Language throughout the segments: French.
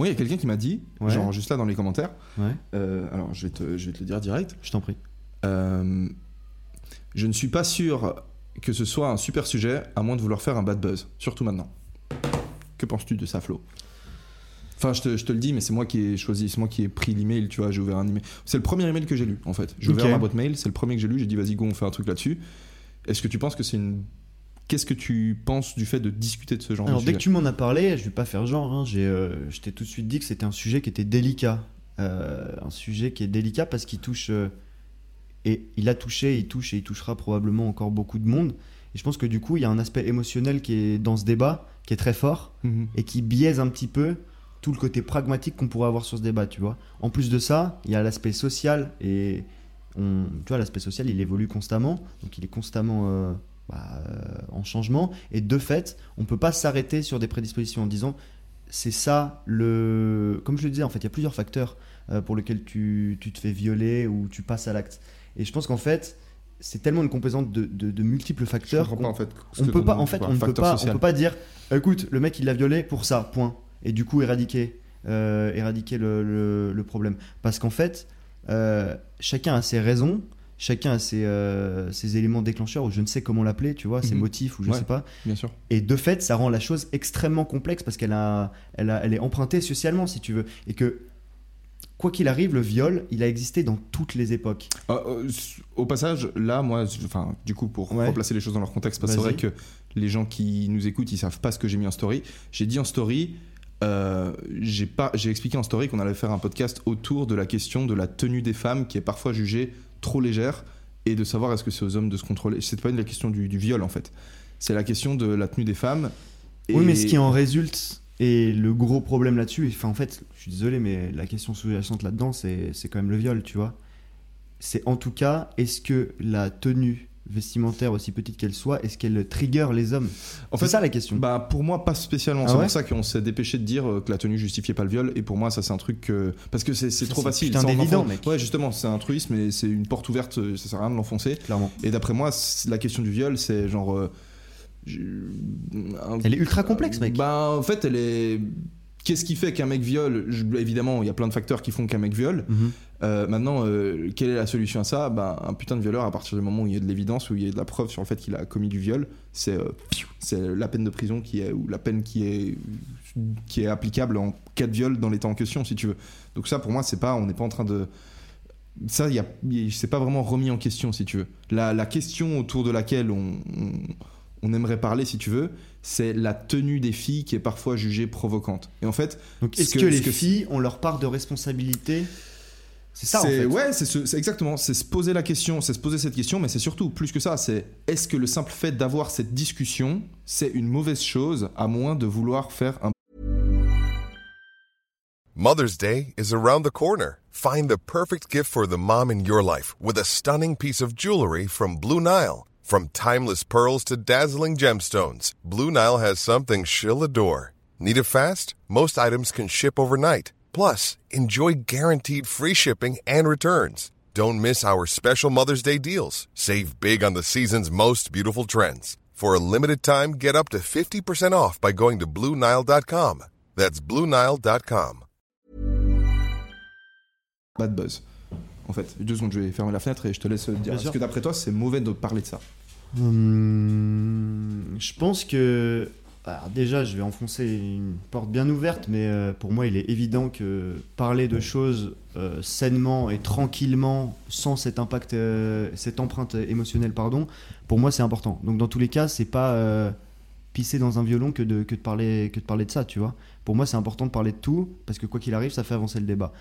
Moi, il y a quelqu'un qui m'a dit, Ouais. genre juste là dans les commentaires, Ouais, euh, alors je vais, te, je vais te le dire direct, je t'en prie. euh, je ne suis pas sûr que ce soit un super sujet à moins de vouloir faire un bad buzz, surtout maintenant. Que penses-tu de ça, Flo? Enfin, je te, je te le dis, mais c'est moi qui ai choisi, c'est moi qui ai pris l'email, tu vois, j'ai ouvert un email. C'est le premier email que j'ai lu, en fait. J'ai ouvert ma boîte mail, c'est le premier que j'ai lu, j'ai dit, vas-y, go, on fait un truc là-dessus. Est-ce que tu penses que c'est une. Qu'est-ce que tu penses du fait de discuter de ce genre Alors de dès que sujet tu m'en as parlé, je vais pas faire genre, hein, j'ai, euh, je t'ai tout de suite dit que c'était un sujet qui était délicat. Euh, un sujet qui est délicat parce qu'il touche... euh, et il a touché, il touche et il touchera probablement encore beaucoup de monde. Et je pense que du coup, il y a un aspect émotionnel qui est dans ce débat, qui est très fort, Mhm. et qui biaise un petit peu tout le côté pragmatique qu'on pourrait avoir sur ce débat, tu vois. En plus de ça, il y a l'aspect social, et on, tu vois, l'aspect social, il évolue constamment, donc il est constamment euh, bah, euh, en changement, et de fait, on peut pas s'arrêter sur des prédispositions en disant, c'est ça le... Comme je le disais, en fait, il y a plusieurs facteurs euh, pour lesquels tu, tu te fais violer ou tu passes à l'acte. Et je pense qu'en fait, c'est tellement une composante de, de- de multiples facteurs en fait. on peut pas, en fait, on ne peut pas, on peut pas dire, écoute, le mec il l'a violé pour ça, point. Et du coup éradiquer, euh, éradiquer le, le- le problème. Parce qu'en fait, euh, chacun a ses raisons, chacun a ses, euh, ses éléments déclencheurs, ou je ne sais comment l'appeler, tu vois, ses Mhm. motifs, ou je Ouais. sais pas. Bien sûr. Et de fait, ça rend la chose extrêmement complexe parce qu'elle a, elle a, elle est empruntée socialement, si tu veux. Et que, quoi qu'il arrive, le viol, il a existé dans toutes les époques. Euh, euh, au passage, là, moi, enfin, du coup, pour Ouais. replacer les choses dans leur contexte, parce que c'est vrai que les gens qui nous écoutent, ils savent pas ce que j'ai mis en story. J'ai dit en story, euh, j'ai pas, j'ai expliqué en story qu'on allait faire un podcast autour de la question de la tenue des femmes, qui est parfois jugée trop légère, et de savoir est-ce que c'est aux hommes de se contrôler. C'est pas la question du, du viol en fait. C'est la question de la tenue des femmes. Oui, mais ce qui en résulte, et le gros problème là-dessus, enfin, en fait, je suis désolé, mais la question sous-jacente là-dedans, c'est quand même le viol, tu vois. C'est en tout cas, est-ce que la tenue vestimentaire, aussi petite qu'elle soit, est-ce qu'elle trigger les hommes? En C'est fait, ça la question. Bah pour moi pas spécialement. Ah c'est ouais pour ça qu'on s'est dépêché de dire euh, que la tenue justifiait pas le viol. Et pour moi ça c'est un truc que... parce que c'est c'est trop c'est facile. d'évident, enfonce- mec. Ouais justement c'est un truisme et c'est une porte ouverte. euh, Ça sert à rien de l'enfoncer. Clairement. Et d'après moi c'est- la question du viol c'est genre. euh, un- Elle est ultra complexe, mec. Bah en fait elle est. Qu'est-ce qui fait qu'un mec viole? Je- Évidemment il y a plein de facteurs qui font qu'un mec viole. Mhm. Euh, maintenant, euh, quelle est la solution à ça? Bah, Un putain de violeur, à partir du moment où il y a de l'évidence, où il y a de la preuve sur le fait qu'il a commis du viol, c'est euh, la peine de prison qui est, ou la peine qui est, qui est applicable en cas de viol dans les temps en question, si tu veux. Donc ça, pour moi, c'est pas, on n'est pas en train de... Ça, il y a, c'est pas vraiment remis en question, si tu veux. La, la question autour de laquelle on, on, on aimerait parler, si tu veux, c'est la tenue des filles qui est parfois jugée provocante. Et en fait, est-ce que- que, les ce que- filles ont leur part de responsabilité C'est ça, en C'est- fait. Ouais, c'est ce- exactement. C'est se poser la question, c'est se poser cette question, mais c'est surtout plus que ça. C'est est-ce que le simple fait d'avoir cette discussion, c'est une mauvaise chose, à moins de vouloir faire un Mother's Day is around the corner. Find the perfect gift for the mom in your life with a stunning piece of jewelry from Blue Nile. From timeless pearls to dazzling gemstones, Blue Nile has something she'll adore. Need it fast? Most items can ship overnight. Plus, enjoy guaranteed free shipping and returns. Don't miss our special Mother's Day deals. Save big on the season's most beautiful trends. For a limited time, get up to 50% off by going to BlueNile.com. That's BlueNile.com. bad buzz. En fait, deux secondes, je vais fermer la fenêtre et je te laisse dire. Est-ce que d'après toi, c'est mauvais de parler de ça Hum, je pense que. Déjà, je vais enfoncer une porte bien ouverte, mais euh, pour moi, il est évident que parler de choses euh, sainement et tranquillement, sans cet impact, euh, cette empreinte émotionnelle, pardon, pour moi, c'est important. Donc, dans tous les cas, c'est pas pisser dans un violon que de, que, de parler, que de parler de ça, tu vois. Pour moi, c'est important de parler de tout, parce que quoi qu'il arrive, ça fait avancer le débat.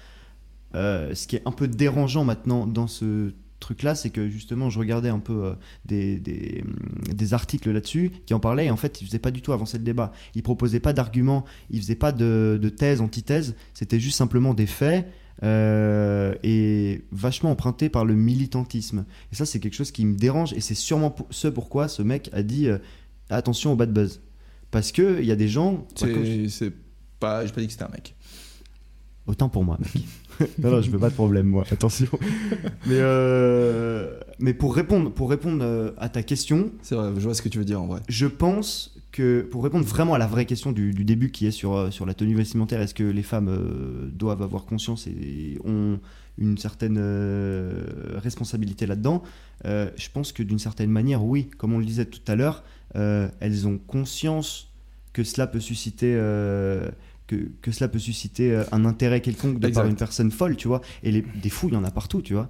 Ce qui est un peu dérangeant maintenant dans ce truc-là, c'est que justement, je regardais un peu euh, des, des, hum, des articles là-dessus qui en parlaient, et en fait, ils faisaient pas du tout avancer le débat. Ils proposaient pas d'arguments, ils faisaient pas de, de thèse, antithèse, c'était juste simplement des faits. euh, et vachement emprunté par le militantisme. Et ça, c'est quelque chose qui me dérange, et c'est sûrement pour- ce pourquoi ce mec a dit euh, attention au bad buzz. Parce que il y a des gens. bah, comme je- C'est c'est pas. J'ai pas dit que c'était un mec. Autant pour moi, mec. non, non, je veux pas de problème, moi. Attention. Mais euh, mais pour répondre, pour répondre euh, à ta question, C'est vrai, je vois ce que tu veux dire en vrai. je pense que pour répondre vraiment à la vraie question du, du début qui est sur, euh, sur la tenue vestimentaire, est-ce que les femmes euh, doivent avoir conscience et ont une certaine euh, responsabilité là-dedans? Euh, Je pense que d'une certaine manière, oui. Comme on le disait tout à l'heure, euh, elles ont conscience que cela peut susciter. Que, que cela peut susciter euh, un intérêt quelconque de par Exact. une personne folle, tu vois. Et les, des fous, il y en a partout, tu vois.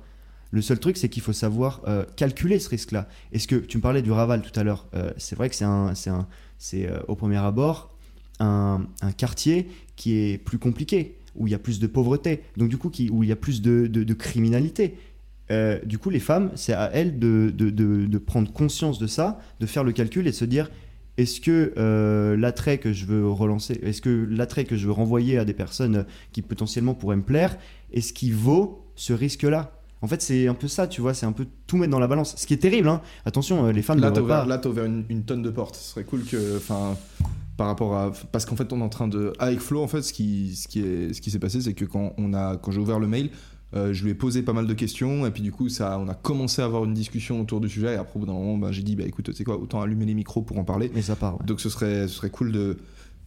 Le seul truc, c'est qu'il faut savoir euh, calculer ce risque-là. Est-ce que tu me parlais du Raval tout à l'heure euh, C'est vrai que c'est un, c'est un, c'est euh, au premier abord un, un quartier qui est plus compliqué, où il y a plus de pauvreté, donc du coup qui, où il y a plus de, de- de criminalité. Du coup, les femmes, c'est à elles de- de prendre conscience de ça, de faire le calcul et de se dire est-ce que euh, l'attrait que je veux relancer, est-ce que l'attrait que je veux renvoyer à des personnes qui potentiellement pourraient me plaire, est-ce qu'il vaut ce risque-là? En fait, c'est un peu ça, tu vois, c'est un peu tout mettre dans la balance. Ce qui est terrible, hein. attention, euh, les femmes ne Là, ouvert, pas. là, t'as ouvert une, une tonne de portes. Ce serait cool que, enfin, par rapport à, parce qu'en fait, on est en train de, avec Flo, en fait, ce qui, ce qui est, ce qui s'est passé, c'est que quand on a, quand j'ai ouvert le mail, euh, je lui ai posé pas mal de questions et puis du coup, ça, on a commencé à avoir une discussion autour du sujet. Et après, au bout d'un moment, ben, j'ai dit, bah écoute, tu sais quoi, autant allumer les micros pour en parler. Mais ça part. ouais. Donc, ce serait, ce serait cool de,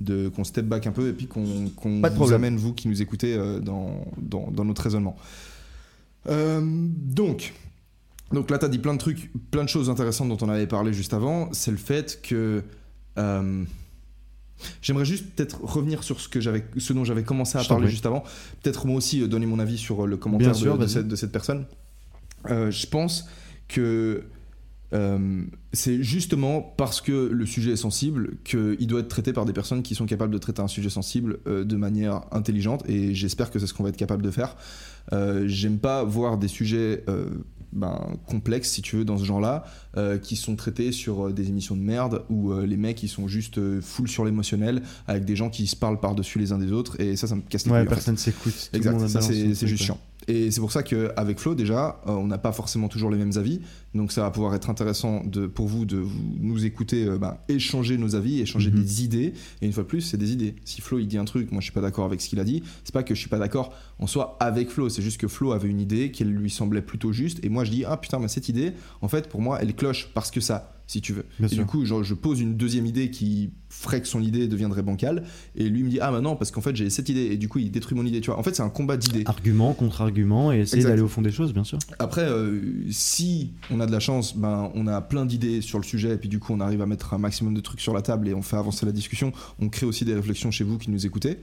de qu'on step back un peu et puis qu'on, de vous problème. amène vous qui nous écoutez euh, dans, dans, dans notre raisonnement. Euh, donc. Donc là, tu as dit plein de trucs, plein de choses intéressantes dont on avait parlé juste avant. C'est le fait que. J'aimerais juste peut-être revenir sur ce, que j'avais, ce dont j'avais commencé à Je parler juste avant. Peut-être moi aussi euh, donner mon avis sur euh, le commentaire Bien sûr, de, cette, de cette personne. Euh, je pense que euh, c'est justement parce que le sujet est sensible qu'il doit être traité par des personnes qui sont capables de traiter un sujet sensible euh, de manière intelligente et j'espère que c'est ce qu'on va être capable de faire. Euh, J'aime pas voir des sujets ben, complexes, si tu veux, dans ce genre-là, euh, qui sont traités sur euh, des émissions de merde où euh, les mecs ils sont juste full sur l'émotionnel avec des gens qui se parlent par-dessus les uns des autres et ça, ça me casse les Ouais, couilles. en fait. personne s'écoute. Exact, ça c'est juste chiant. Et c'est pour ça qu'avec Flo, déjà, euh, on n'a pas forcément toujours les mêmes avis. Donc ça va pouvoir être intéressant de, pour vous de vous- nous écouter, euh, ben, échanger nos avis, échanger Mhm. des idées. Et une fois de plus, c'est des idées. Si Flo il dit un truc, moi je suis pas d'accord avec ce qu'il a dit, c'est pas que je suis pas d'accord en soi avec Flo, c'est juste que Flo avait une idée qui lui semblait plutôt juste. Et moi je dis, ah putain, mais cette idée, en fait, pour moi, elle cloche parce que ça, si tu veux. Bien et sûr. du coup, genre, je pose une deuxième idée qui ferait que son idée deviendrait bancale. Et lui me dit, ah bah non, parce qu'en fait j'ai cette idée. Et du coup, il détruit mon idée. Tu vois, en fait, c'est un combat d'idées. Argument contre argument et essayer d'aller au fond des choses, bien sûr. Après, euh, si on a de la chance, ben, on a plein d'idées sur le sujet, et puis du coup, on arrive à mettre un maximum de trucs sur la table et on fait avancer la discussion. On crée aussi des réflexions chez vous qui nous écoutez.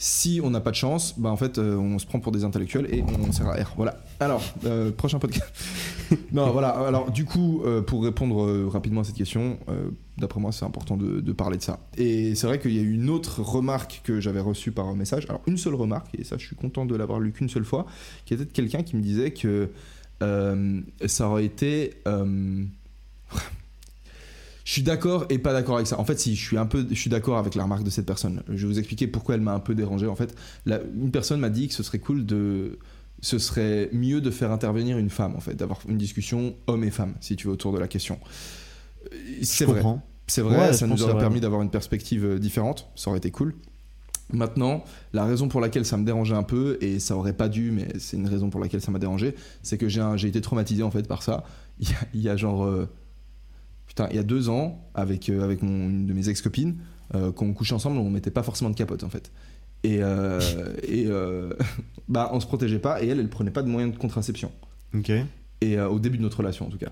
Si on n'a pas de chance, ben, en fait, euh, on se prend pour des intellectuels et on sert à R. Voilà. Alors, euh, prochain podcast. non, voilà. Alors, du coup, euh, pour répondre rapidement à cette question, d'après moi, c'est important de, parler de ça. Et c'est vrai qu'il y a eu une autre remarque que j'avais reçue par message. Alors, une seule remarque, et ça, je suis content de l'avoir lu qu'une seule fois, qui était de quelqu'un qui me disait que ça aurait été. je suis d'accord et pas d'accord avec ça. En fait, si je suis un peu, je suis d'accord avec la remarque de cette personne. Je vais vous expliquer pourquoi elle m'a un peu dérangé. En fait, la- une personne m'a dit que ce serait cool de, ce serait mieux de faire intervenir une femme, en fait, d'avoir une discussion homme et femme, si tu veux, autour de la question. Euh, C'est vrai. C'est vrai, Ouais, ça nous aurait permis d'avoir une perspective euh, différente, ça aurait été cool. Maintenant, la raison pour laquelle ça me dérangeait un peu, et ça aurait pas dû, mais c'est une raison pour laquelle ça m'a dérangé, c'est que j'ai été traumatisé en fait par ça. Il y a, il y a genre. euh, putain, il y a deux ans, avec, euh, avec mon, une de mes ex-copines, euh, quand on couchait ensemble, on mettait pas forcément de capote en fait. Et, euh, et euh, bah, on se protégeait pas, et elle, elle prenait pas de moyens de contraception Ok. et euh, au début de notre relation en tout cas.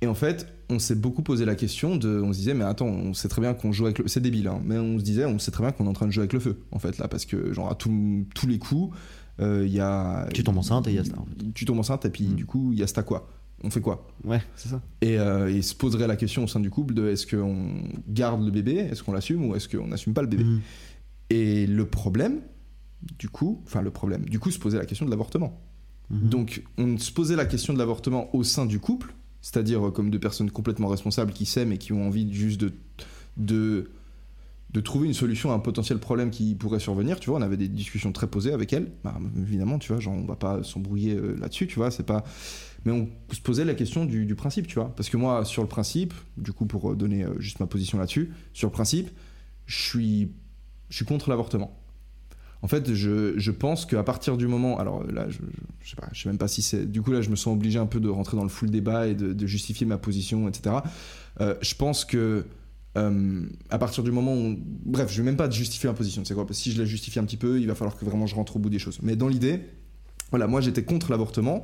Et en fait, on s'est beaucoup posé la question de, on se disait mais attends, on sait très bien qu'on joue avec le, c'est débile, hein, mais on se disait, on sait très bien qu'on est en train de jouer avec le feu en fait là, parce que genre à tout- tous les coups, euh, il y a, Tu tombes enceinte et il y a ça, en fait. tu tombes enceinte et puis Mm. du coup il y a ça quoi, on fait quoi? Ouais, c'est ça. Et euh, il se poserait la question au sein du couple de est-ce qu'on garde le bébé, est-ce qu'on l'assume? Ou est-ce qu'on n'assume pas le bébé? Mhm. Et le problème, du coup, enfin le problème, du coup se posait la question de l'avortement. Mhm. Donc, on se posait la question de l'avortement au sein du couple, c'est-à-dire euh, comme deux personnes complètement responsables qui s'aiment et qui ont envie juste de, de, de trouver une solution à un potentiel problème qui pourrait survenir. Tu vois, on avait des discussions très posées avec elle. Bah, évidemment, tu vois, genre, on va pas s'embrouiller euh, là-dessus, tu vois, c'est pas. Mais on se posait la question du, principe, tu vois. Parce que moi, sur le principe, du coup, pour euh, donner euh, juste ma position là-dessus, sur le principe, je suis, je suis contre l'avortement. En fait, je, je pense qu'à partir du moment. Alors là, je, je, sais même pas si c'est. Du coup, là, je me sens obligé un peu de rentrer dans le full débat et de, justifier ma position, etc. Je pense que. Euh, à partir du moment où. Bref, je vais même pas justifier ma position, c'est quoi? Parce que si je la justifie un petit peu, il va falloir que vraiment je rentre au bout des choses. Mais dans l'idée, voilà, moi j'étais contre l'avortement.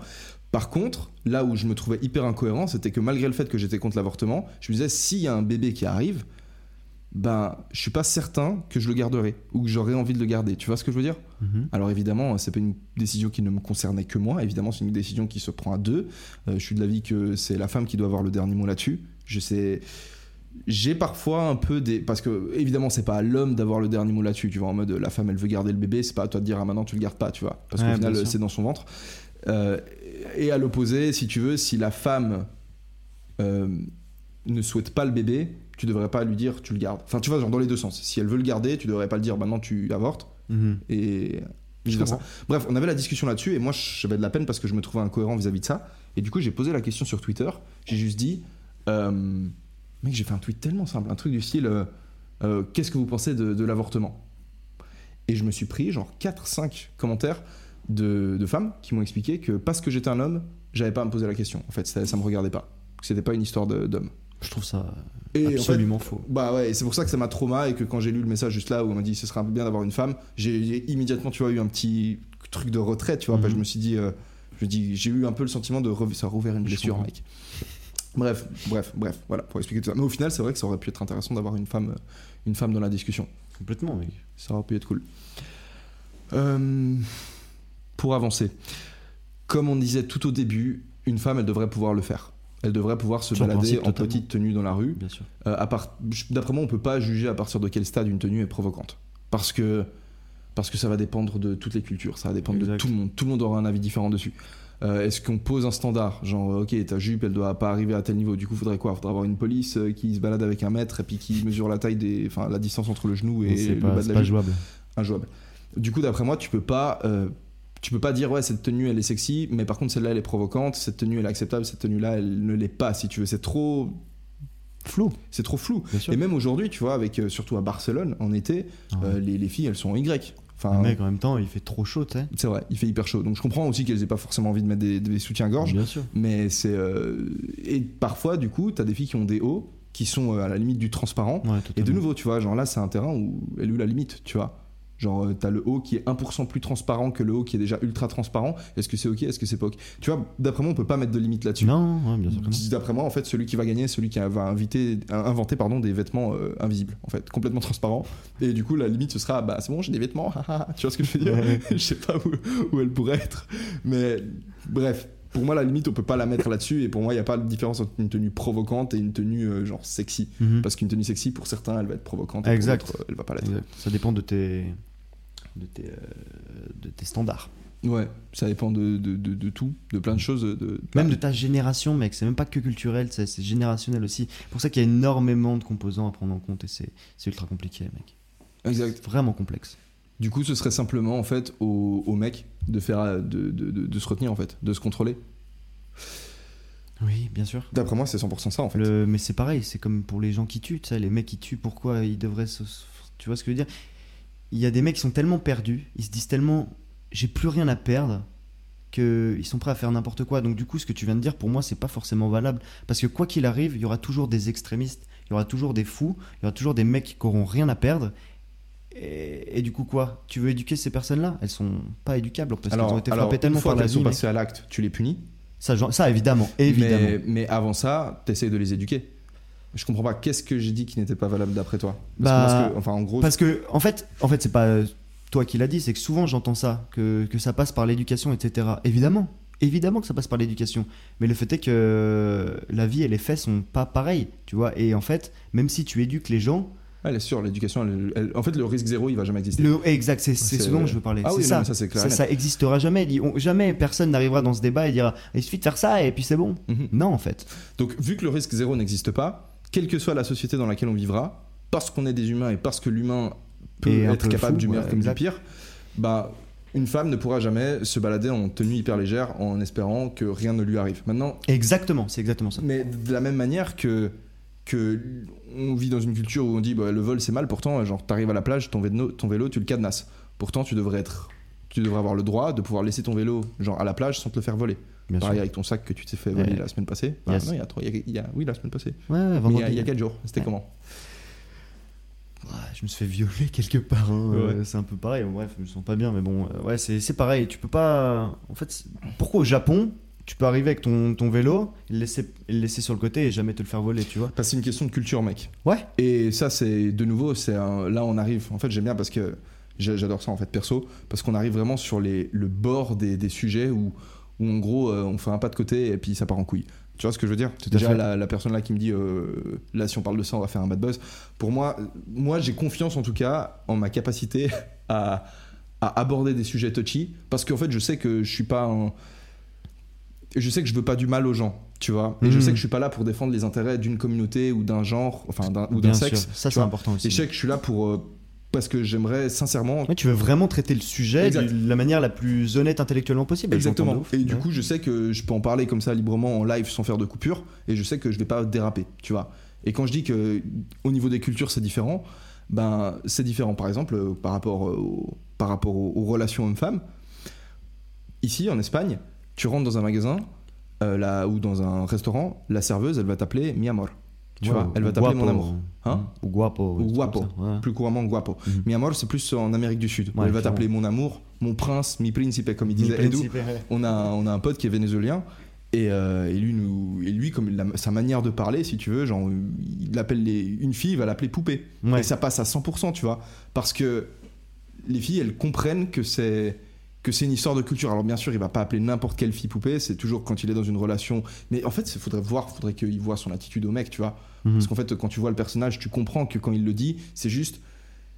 Par contre, là où je me trouvais hyper incohérent, c'était que malgré le fait que j'étais contre l'avortement, je me disais, s'il y a un bébé qui arrive, ben, je suis pas certain que je le garderai ou que j'aurais envie de le garder. Tu vois ce que je veux dire? Mhm. Alors évidemment, c'est pas une décision qui ne me concernait que moi. Évidemment, c'est une décision qui se prend à deux. Euh, je suis de l'avis que c'est la femme qui doit avoir le dernier mot là-dessus. Je sais. J'ai parfois un peu des. Parce que, évidemment, c'est pas à l'homme d'avoir le dernier mot là-dessus. Tu vois, en mode la femme, elle veut garder le bébé, c'est pas à toi de dire ah maintenant tu le gardes pas, tu vois. Parce Ouais, qu'au final, c'est dans son ventre. Euh, et à l'opposé, si tu veux, si la femme euh, ne souhaite pas le bébé, tu devrais pas lui dire tu le gardes. Enfin, tu vois, genre dans les deux sens. Si elle veut le garder, tu devrais pas le dire maintenant tu avortes Mhm. et Je. Bref, on avait la discussion là-dessus et moi j'avais de la peine parce que je me trouvais incohérent vis-à-vis de ça. Et du coup, j'ai posé la question sur Twitter. J'ai juste dit, euh, mec, j'ai fait un tweet tellement simple, un truc du style, euh, euh, qu'est-ce que vous pensez de, de l'avortement? Et je me suis pris genre 4-5 commentaires de, de femmes qui m'ont expliqué que parce que j'étais un homme, j'avais pas à me poser la question. En fait, ça, ça me regardait pas. C'était pas une histoire d'homme. Je trouve ça Et en fait, absolument faux. bah ouais, c'est pour ça que ça m'a trauma et que quand j'ai lu le message juste là où on m'a dit ce serait bien d'avoir une femme, j'ai immédiatement tu vois eu un petit truc de retrait, tu vois, Mhm. je me suis dit, euh, je me dis j'ai eu un peu le sentiment de re- ça a rouvert une blessure, mec. Bref, bref, bref, voilà pour expliquer tout ça. Mais au final, c'est vrai que ça aurait pu être intéressant d'avoir une femme, euh, une femme dans la discussion. Complètement, mec. Ça aurait pu être cool. Euh, pour avancer, comme on disait tout au début, une femme, elle devrait pouvoir le faire. Elle devrait pouvoir se Sur balader principe, en totalement. petite tenue dans la rue. Bien sûr. Euh, à part- D'après moi, on peut pas juger à partir de quel stade une tenue est provocante. Parce que, parce que ça va dépendre de toutes les cultures, ça va dépendre de tout le monde. Tout le monde aura un avis différent dessus. Euh, Est-ce qu'on pose un standard Genre, ok, ta jupe, elle doit pas arriver à tel niveau. Du coup, faudrait quoi Faudrait avoir une police euh, qui se balade avec un mètre et puis qui mesure la taille des, enfin, la distance entre le genou et le pas, bas de la pas jupe. jouable. Injouable. Du coup, d'après moi, tu peux pas, euh, tu peux pas dire ouais cette tenue elle est sexy, mais par contre celle-là elle est provocante, cette tenue elle est acceptable, cette tenue-là elle ne l'est pas. Si tu veux, c'est trop Flou. c'est trop flou. Et même aujourd'hui, tu vois, avec euh, surtout à Barcelone en été, Ah ouais. euh, les, les filles elles sont en Y. Enfin, Le mec, en même temps, il fait trop chaud, tu sais. c'est vrai, il fait hyper chaud. Donc je comprends aussi qu'elles aient pas forcément envie de mettre des, des soutiens-gorge, Bien sûr. mais c'est euh, et parfois du coup, t'as des filles qui ont des hauts qui sont euh, à la limite du transparent. Ouais, Et de nouveau, tu vois, genre là, c'est un terrain où elle est où la limite, tu vois. Genre, euh, t'as le haut qui est 1% plus transparent que le haut qui est déjà ultra transparent. Est-ce que c'est ok Est-ce que c'est pas ok? Tu vois, d'après moi, on peut pas mettre de limite là-dessus. Non, ouais, bien sûr que non. D'après moi, en fait, celui qui va gagner, celui qui va inviter, inventer pardon, des vêtements euh, invisibles, en fait, complètement transparents. Et du coup, la limite, ce sera, bah c'est bon, j'ai des vêtements, tu vois ce que je veux dire? Ouais. Je sais pas où, où elle pourrait être. Mais bref, pour moi, la limite, on peut pas la mettre là-dessus. Et pour moi, il n'y a pas de différence entre une tenue provocante et une tenue euh, genre sexy. Mhm. Parce qu'une tenue sexy, pour certains, elle va être provocante. Et Exact. Pour elle va pas l'être. Exact. Ça dépend de tes, de tes, euh, de tes standards. Ouais, ça dépend de, de, de, de tout, de plein de choses. De, Même de ta génération, mec. C'est même pas que culturel, c'est générationnel aussi. C'est pour ça qu'il y a énormément de composants à prendre en compte et c'est c'est ultra compliqué, mec. Exact. Vraiment complexe. Du coup, ce serait simplement en fait au, au mec de faire, de, de, se retenir en fait, de se contrôler. Oui, bien sûr. D'après moi, c'est 100% ça en fait. Le- mais c'est pareil, c'est comme pour les gens qui tuent, tu sais, les mecs qui tuent, pourquoi ils devraient se. Tu vois ce que je veux dire? Il y a des mecs qui sont tellement perdus, ils se disent tellement j'ai plus rien à perdre, qu'ils sont prêts à faire n'importe quoi. Donc, du coup, ce que tu viens de dire, pour moi, c'est pas forcément valable. Parce que quoi qu'il arrive, il y aura toujours des extrémistes, il y aura toujours des fous, il y aura toujours des mecs qui n'auront rien à perdre. Et, et du coup, quoi? Tu veux éduquer ces personnes-là? Elles sont pas éducables parce qu'elles ont été frappées tellement fois par la sont vie. mec. passées à l'acte, tu les punis? Ça, ça, évidemment, évidemment. Mais, mais avant ça, t'essayes de les éduquer. Je comprends pas. Qu'est-ce que j'ai dit qui n'était pas valable d'après toi? Parce que Bah, que- enfin, en gros, Parce que, en fait, en fait c'est pas euh, toi qui l'as dit, c'est que souvent j'entends ça, que, que ça passe par l'éducation, etc. Évidemment, évidemment que ça passe par l'éducation. Mais le fait est que euh, la vie et les faits sont pas pareils, tu vois. Et en fait, même si tu éduques les gens, elle est sûre, l'éducation, en fait, le risque zéro, il va jamais exister. le, exact, c'est ce dont je veux parler. Ah c'est oui, non, ça. mais ça, c'est clair ça, ça existera jamais. On- jamais personne n'arrivera dans ce débat et dira il suffit de faire ça et puis c'est bon. Mhm. Non, en fait. Donc, vu que le risque zéro n'existe pas, quelle que soit la société dans laquelle on vivra, parce qu'on est des humains et parce que l'humain peut Et être peu capable fou, du meilleur ouais, comme du exact. pire, bah, une femme ne pourra jamais se balader en tenue hyper légère en espérant que rien ne lui arrive. Maintenant, Exactement, c'est exactement ça. mais de la même manière que que on vit dans une culture où on dit bah, le vol c'est mal, pourtant genre t'arrives à la plage, ton vélo, ton vélo tu le cadenasses. Pourtant, tu devrais être, tu devrais avoir le droit de pouvoir laisser ton vélo genre à la plage sans te le faire voler. Bien Pareil sûr. avec ton sac que tu t'es fait voler Ouais. la semaine passée. Yes. non, il y a trois- il y a- oui, la semaine passée. Ouais, il y a- vendredi. il y a 4 jours. C'était Ouais. comment je me suis fait violer quelque part. hein. Ouais. Euh, C'est un peu pareil. Bref, je me sens pas bien, mais bon, euh, ouais, c'est c'est pareil. Tu peux pas. En fait, pourquoi au Japon, tu peux arriver avec ton, ton vélo, le laisser, le laisser sur le côté et jamais te le faire voler, tu vois? Parce que c'est une question de culture, mec. Ouais. Et ça, c'est de nouveau, c'est un- là on arrive. En fait, j'aime bien parce que j'a- j'adore ça en fait perso, parce qu'on arrive vraiment sur les, le bord des, des sujets où, où en gros euh, on fait un pas de côté et puis ça part en couille. Tu vois ce que je veux dire? Tout Déjà la, la personne là qui me dit euh, là si on parle de ça on va faire un bad buzz. Pour moi, moi j'ai confiance en tout cas en ma capacité à, à aborder des sujets touchy parce qu'en fait je sais que je suis pas un je sais que je veux pas du mal aux gens, tu vois? Et je Mhm. sais que je suis pas là pour défendre les intérêts d'une communauté ou d'un genre, enfin d'un, ou d'un sexe. sûr. Ça, c'est important aussi. Et je sais que je suis là pour euh, parce que j'aimerais sincèrement. Ouais, tu veux vraiment traiter le sujet Exact. de la manière la plus honnête intellectuellement possible. Exactement. Et du Ouais. coup, je sais que je peux en parler comme ça librement en live sans faire de coupure. Et je sais que je vais pas déraper, tu vois. Et quand je dis que au niveau des cultures c'est différent, ben c'est différent. Par exemple, euh, par rapport euh, au- par rapport aux, aux relations hommes-femmes. Ici, en Espagne, tu rentres dans un magasin euh, là, ou dans un restaurant, la serveuse, elle va t'appeler mi amor. Tu Ouais, vois, elle va t'appeler mon amour. Hein Ou guapo. Ou guapo. ouais. Plus couramment guapo. Mhm. Mi amor, c'est plus en Amérique du Sud. Ouais, elle va t'appeler mon amour, mon prince, mi principe, comme il disait Edu. On a, on a un pote qui est vénézuélien. Et, euh, et lui, nous, et lui, comme la- sa manière de parler, si tu veux, genre, il appelle les, une fille, il va l'appeler poupée. Et ça passe à 100%, tu vois. Parce que les filles, elles comprennent que c'est que c'est une histoire de culture. Alors bien sûr, il va pas appeler n'importe quelle fille poupée, c'est toujours quand il est dans une relation. Mais en fait, il faudrait voir, faudrait qu'il voit son attitude au mec, tu vois. Mhm. Parce qu'en fait, quand tu vois le personnage, tu comprends que quand il le dit, c'est juste,